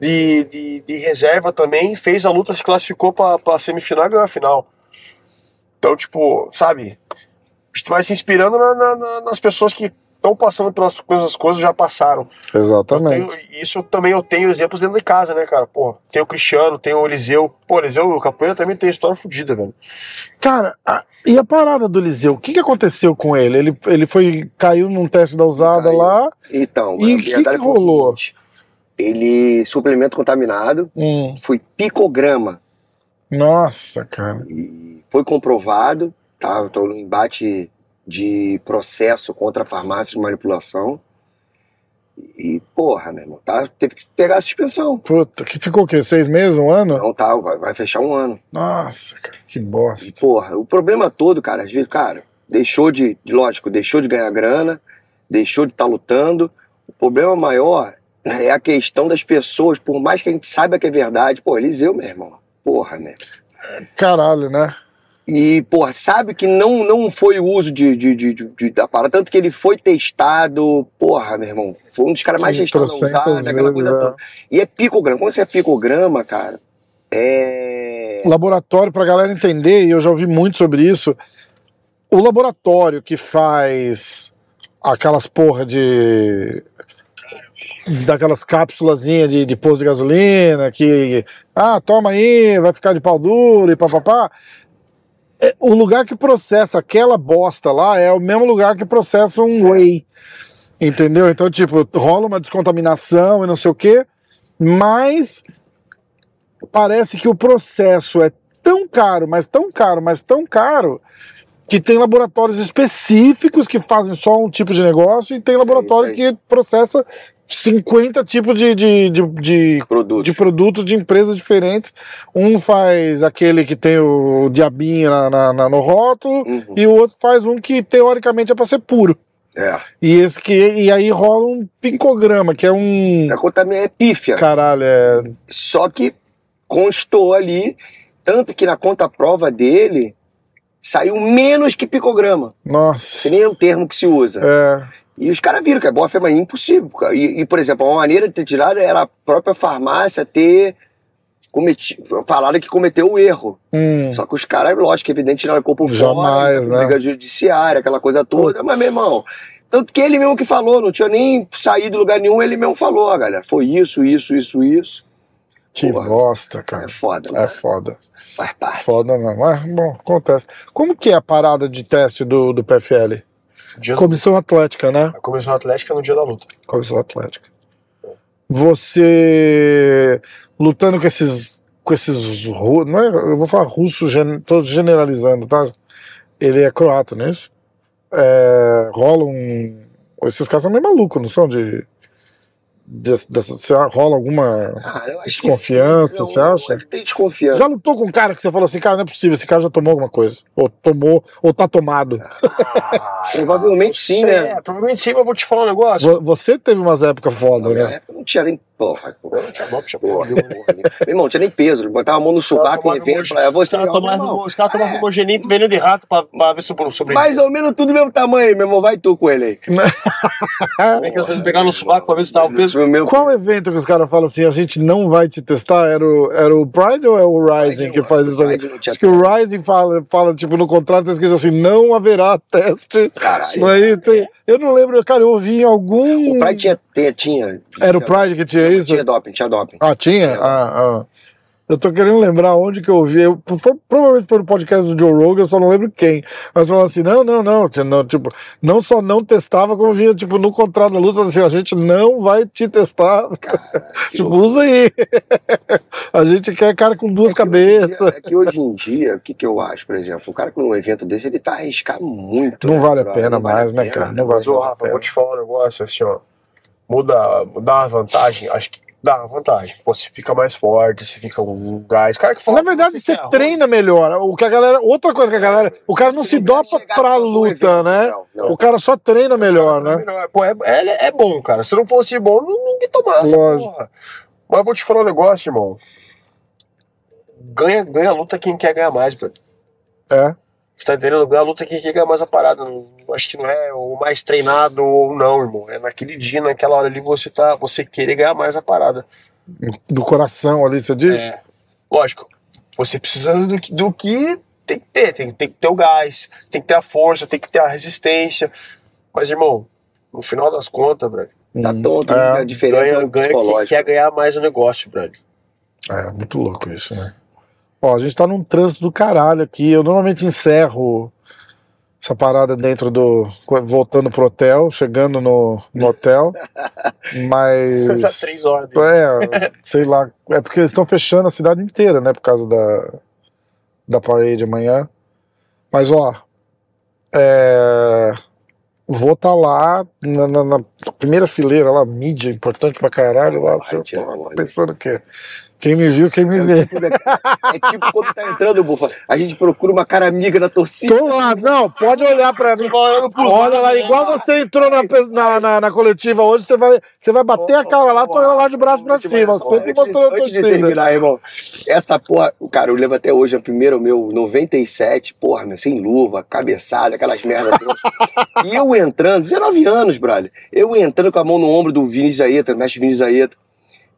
de, de, de reserva também, fez a luta, se classificou pra, pra semifinal e ganhou a final. Então, tipo, sabe? A gente vai se inspirando na- na- na- nas pessoas que estão passando pelas coisas, coisas já passaram. Eu Exatamente. tenho- isso também eu tenho exemplos dentro de casa, né, cara? Pô, tem o Cristiano, tem o Eliseu. Pô, Eliseu, o Capoeira também tem história fodida, velho. Cara, a- e a parada do Liseu? O que, que aconteceu com ele? Ele, ele foi. caiu num teste da usada Caiu. lá. Então, E a o que que foi o rolou? seguinte, Ele, suplemento contaminado, Hum, foi picograma. nossa, cara. E foi comprovado, tá? Eu tô no embate de processo contra a farmácia de manipulação. E, porra, meu irmão, tá? Teve que pegar a suspensão. Puta, que ficou o quê? Seis meses, um ano? Não tá, vai, vai fechar um ano. Nossa, cara, que E, bosta. porra, o problema todo, cara, às vezes, cara, deixou de, de- lógico, deixou de ganhar grana, deixou de estar lutando. O problema maior é a questão das pessoas, por mais que a gente saiba que é verdade, pô, Eliseu, meu irmão, porra, né? Caralho, né? E, porra, sabe que não, não foi o uso de, de, de, de- da parada, tanto que ele foi testado, porra, meu irmão, foi um dos caras mais testados na trocentas usada, aquela coisa vezes, é. toda. E é picograma, quando você é picograma, cara, é... laboratório, pra galera entender, e eu já ouvi muito sobre isso, o laboratório que faz aquelas porra de. daquelas cápsulazinhas de, de posto de gasolina, que. Ah, toma aí, vai ficar de pau duro e papapá. É, o lugar que processa aquela bosta lá é o mesmo lugar que processa um whey. Entendeu? Então, tipo, rola uma descontaminação e não sei o quê, mas parece que o processo é tão caro, mas tão caro, mas tão caro, que tem laboratórios específicos que fazem só um tipo de negócio e tem laboratório É que processa 50 tipos de, de, de, de, Produtos. de produtos de empresas diferentes. Um faz aquele que tem o diabinho na, na- na- no rótulo Uhum. e o outro faz um que teoricamente é para ser puro. É. E esse que e aí rola um pincograma, que é um A conta minha é pífia. caralho, é Só que constou ali, tanto que na conta prova dele saiu menos que picograma. nossa. Que nem é o termo que se usa. É, E os caras viram que é bofe, mas é impossível. E, e, por exemplo, uma maneira de ter tirado era a própria farmácia ter cometido, falado que cometeu o erro. hum, Só que os caras, lógico, evidente, tiraram o corpo Jamais, fora, né? briga judiciária, aquela coisa toda. Mas, meu irmão, tanto que ele mesmo que falou, não tinha nem saído de lugar nenhum, ele mesmo falou, ó, galera, foi isso, isso, isso, isso. que Porra. bosta, cara. É foda, É né? foda. Faz parte. Foda não. Mas, bom, acontece. Como que é a parada de teste do, do PFL? Dia Comissão Atlética, né? A comissão atlética no dia da luta. Comissão Atlética. Você lutando com esses. Com esses. Não é, eu vou falar russo, gen, tô generalizando, tá? Ele é croata, não é isso? É, rola um. Esses caras são meio malucos, não são? De. De, dessa- se rola alguma. Ah, Desconfiança, que, você acha? Não tem desconfiança. Já lutou com um cara que você falou assim, cara, não é possível, esse cara já tomou alguma coisa. Ou tomou, ou tá tomado. Provavelmente *laughs* sim, né? É, provavelmente sim, mas vou te falar um negócio. Vo- Você teve umas épocas foda, Na minha né? época não tinha nem. Porra, porra. Porra. Meu irmão, não tinha nem peso. Botava a mão no sovaco em tomava evento. "É caras meu irmão." tomavam os caras tomavam homogenito veneno de rato pra, pra ver se eu sobre. Mais ou menos tudo do mesmo tamanho, meu irmão. Vai tu com ele aí. Como é que eles fazem pegar no sovaco pra ver se tava o peso? Meu, meu, Qual evento que os caras falam assim, a gente não vai te testar? Era o, era o Pride ou é o Rising que faz isso Acho que o Rising fala, fala, tipo, no contrato tá escrito assim, não haverá teste. Caralho. Aí tem- eu não lembro, cara, eu ouvi em algum... O Pride tinha, tinha, tinha. Era o Pride que tinha isso? Tinha doping, tinha doping. Ah, tinha? Ah, ah. Eu tô querendo lembrar onde que eu vi. Eu, foi- provavelmente foi no podcast do Joe Rogan, eu só não lembro quem. Mas falou assim: não, não, não, tinha- não. Tipo, não só não testava, como vinha, tipo, no contrato da luta, assim, a gente não vai te testar. *laughs* tipo, usa aí. *laughs* a gente quer cara com duas É cabeças. dia- É que hoje em dia, o que, que eu acho, por exemplo? O cara com um evento desse, ele tá arriscando muito. Não né, vale a pena mais, né, cara? né? Não vale Mas, a Rafa, pena. vou te falar um negócio assim, ó. Muda, dá uma vantagem, acho que dá uma vantagem. Pô, você fica mais forte, você fica um gás. Cara que fala Na verdade, você que é treina melhor. O que a galera, outra coisa que a galera, o cara não se dopa pra luta, né? não, não. O cara só treina melhor, né? Pô, é, é, é bom, cara. Se não fosse bom, ninguém Lógico. porra. Mas eu vou te falar um negócio, irmão. Ganha, ganha a luta quem quer ganhar mais, brother. É. Você tá entendendo? Ganha a luta quem quer ganhar mais a parada. Não, acho que não é o mais treinado ou não, irmão. É naquele dia, naquela hora ali, você tá. Você querer ganhar mais a parada. Do coração ali, você diz? É, lógico, você precisa do, que- do que tem que ter, tem, tem que ter o gás, tem que ter a força, tem que ter a resistência. Mas, irmão, no final das contas, brother, Tá tonto, É, a diferença é ganha, o ganha quem psicológico. quer ganhar mais o negócio, brother. É, muito louco isso, né? Ó, a gente tá num trânsito do caralho aqui. Eu normalmente encerro essa parada dentro do. voltando pro hotel, chegando no, no hotel. *laughs* Mas. Já três horas. É, *laughs* sei lá. É porque eles estão fechando a cidade inteira, né? Por causa da, da parade amanhã. Mas, ó. É, vou estar lá na, na- na primeira fileira lá, mídia importante pra caralho. Lá, Vai, tira a onda. pensando que quem me viu, quem me É vê. tipo, é tipo quando tá entrando, Bufa, a gente procura uma cara amiga na torcida. Tô lá, não, pode olhar pra mim. Olha lá, igual você entrou na, na, na, na coletiva hoje, você vai, você vai bater a cara lá, tô eu lá de braço pra cima. Sempre Antes, mostrando a antes de torcida. terminar, irmão, essa porra, cara, eu lembro até hoje, a primeira, o meu 97, porra, meu, sem luva, cabeçada, aquelas merdas. e eu entrando, 19 anos, brother, eu entrando com a mão no ombro do Vini Zaeta, mestre Vini Zaeta,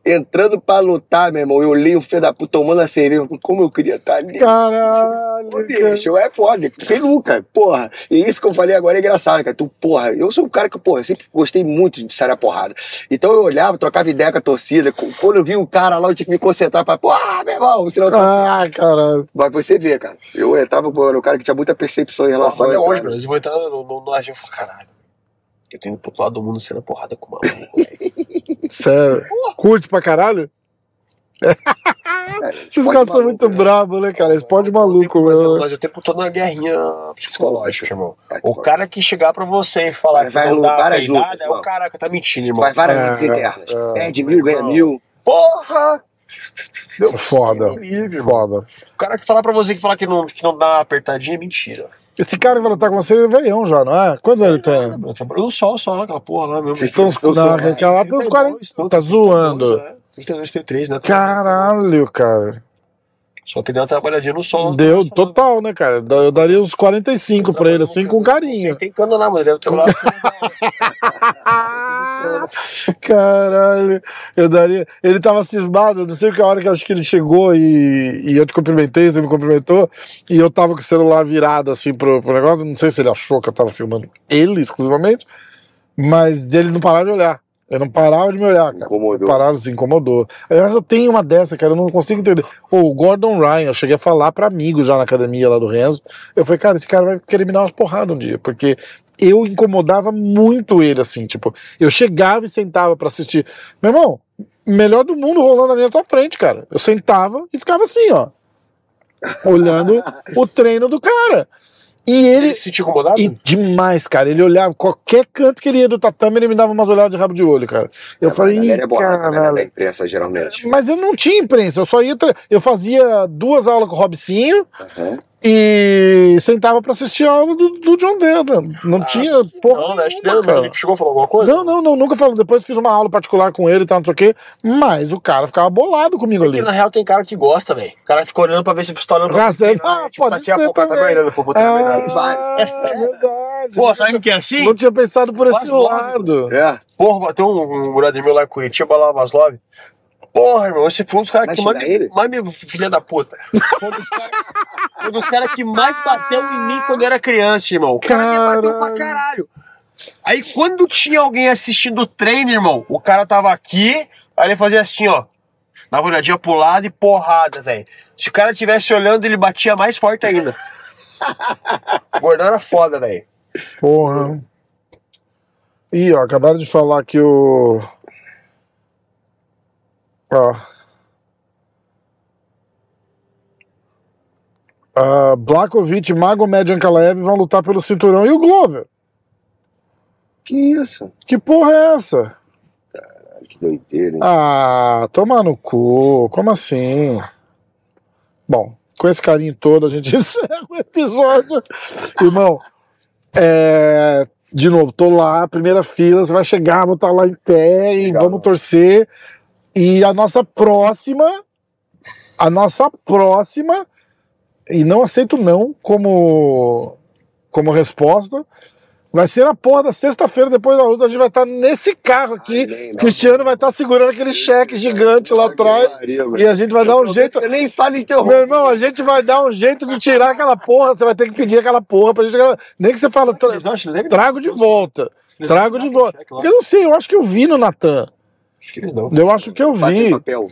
entrando pra lutar, meu irmão, eu olhei o filho da puta tomando a cerveja, como eu queria estar ali. Caralho. Pô, cara. bicho, é foda. Quem nunca? Porra. E isso que eu falei agora é engraçado, cara. Tu, porra, eu sou um cara que, porra, sempre gostei muito de sair a porrada. Então eu olhava, trocava ideia com a torcida. Quando eu vi o cara lá, eu tinha que me concentrar pra, porra, meu irmão, senão. Ah, caralho. Mas você vê, cara. Eu entrava, era um cara que tinha muita percepção em relação Até a. hoje, mano. Eles vão entrar no, no, no e falar, caralho. Eu tô indo pro outro lado do mundo sendo porrada com o maluco. *laughs* Sério. Curte pra caralho? Esses caras são muito bravos, né, cara? Esporte maluco, mas, mano. mas eu tempo todo na guerrinha psicológica, irmão. É, O cara que chegar pra você e falar Vai- vai que não dá várias lutas, é o mano. cara que tá mentindo, irmão. Faz várias É, lutas internas. é. Perde mil, ganha mil. Porra! Deus Foda. me livre. Foda. O cara que falar pra você que falar que não, que não dá uma apertadinha é mentira. Esse cara que vai lutar com você, ele é velhão já, não é? Quantos anos ele tem? Eu sol, só naquela porra lá mesmo. Você Eu sou- não, aquele lá tem uns 40. Tá zoando. 32, 33, né? Caralho, cara. Só que deu uma trabalhadinha no sol. Deu total, né, cara? Eu daria uns 45 pra ele, assim, com carinho. Vocês têm cana lá, mano. Deve ter lado. *laughs* Caralho, eu daria. Ele tava cismado, não sei que a hora que acho que ele chegou e, e eu te cumprimentei, você me cumprimentou, e eu tava com o celular virado assim pro, pro negócio. Não sei se ele achou que eu tava filmando ele exclusivamente, mas ele não parava de olhar. Ele não parava de me olhar, cara. Incomodou. Parava, se incomodou. Aliás, eu tenho uma dessa, cara, eu não consigo entender. O Gordon Ryan, eu cheguei a falar pra amigos já na academia lá do Renzo. Eu falei, cara, esse cara vai querer me dar umas porradas um dia, porque eu incomodava muito ele, assim, tipo, eu chegava e sentava pra assistir. Meu irmão, melhor do mundo rolando ali na tua frente, cara. Eu sentava e ficava assim, ó, olhando *laughs* o treino do cara. E ele, Ele se sentiu incomodado? e demais, cara. Ele olhava, qualquer canto que ele ia do tatame, ele me dava umas olhadas de rabo de olho, cara. Eu É, falei, a é borrada, né, caralho. da imprensa, geralmente. Mas eu não tinha imprensa, eu só ia. tre- Eu fazia duas aulas com o Robicinho Aham. E sentava pra assistir a aula do, do John Deda. Não Ah, tinha porra. Não, né? Acho que nenhuma, não, mas ele chegou a falar alguma coisa? Não, não, não, nunca falou. Depois fiz uma aula particular com ele e tal, não sei o quê. Mas o cara ficava bolado comigo ali. Porque na real tem cara que gosta, velho. O cara fica olhando pra ver se você tá olhando pra Ah, você. sei lá, pode assim, a ser cara tá olhando pro puta Ah, verdade. é verdade. Pô, sabe o que é assim? Não tinha pensado por esse Quase logo. lado. É. Porra, tem um, um brother meu lá em Curitiba, lá, Vaslov. Porra, irmão, esse foi um dos caras que mais, ele? mais me. Filha da puta. Foi um dos caras um dos caras que mais bateu em mim quando eu era criança, irmão. O cara me bateu pra Caralho. Aí quando tinha alguém assistindo o treino, irmão, o cara tava aqui, aí ele fazia assim, ó. Dava olhadinha pro lado e porrada, velho. Se o cara tivesse olhando, ele batia mais forte ainda. o *laughs* gordão era foda, velho. Porra. Ih, ó, acabaram de falar que o. Ó. A Blakovic e Magomed Ankalaev vão lutar pelo cinturão. E o Glover? Que isso? Que porra é essa? Que doideira, hein? Ah, toma no cu. Como assim? Bom, com esse carinho todo, a gente *laughs* encerra o episódio. Irmão, é, de novo, tô lá, primeira fila, você vai chegar, vou estar lá em pé e Legal. vamos torcer. E a nossa próxima, a nossa próxima, e não aceito não como, como resposta, vai ser a porra da sexta-feira depois da luta. A gente vai estar nesse carro aqui. Ai. Cristiano vai estar segurando aquele cheque gigante lá atrás. E a gente vai dar um jeito. Eu nem falo então. Meu irmão, a gente vai dar um jeito de tirar aquela porra. Você vai ter que pedir aquela porra pra gente. Nem que você fala, tra- trago de volta. Trago de volta. Eu não sei, eu acho que eu vi no Natan. Acho que eles não. Eu acho que eu vi. papel.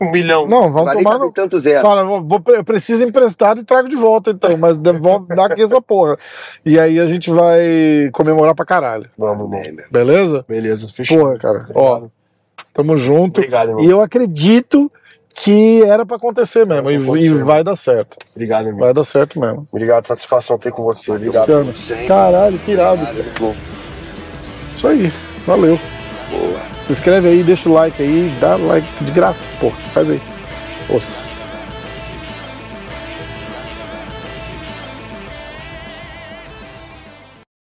Um milhão. Não, vamos tomar no. tanto zero. Fala, vou, vou- eu preciso emprestado e trago de volta então, mas devolve, dá aqui essa porra. E aí a gente vai comemorar pra caralho. Vamos, irmão. Bem. Beleza? Beleza, fechou. Porra, cara. Ó, tamo junto. Obrigado, irmão. E eu acredito que era pra acontecer mesmo. E, e vai dar certo. Obrigado, irmão. Vai dar certo mesmo. Obrigado, satisfação ter com você. Obrigado. Caralho, que irado. Isso aí. Valeu. boa. Se inscreve aí, deixa o like aí, dá like de graça, pô. Faz aí. Oxe.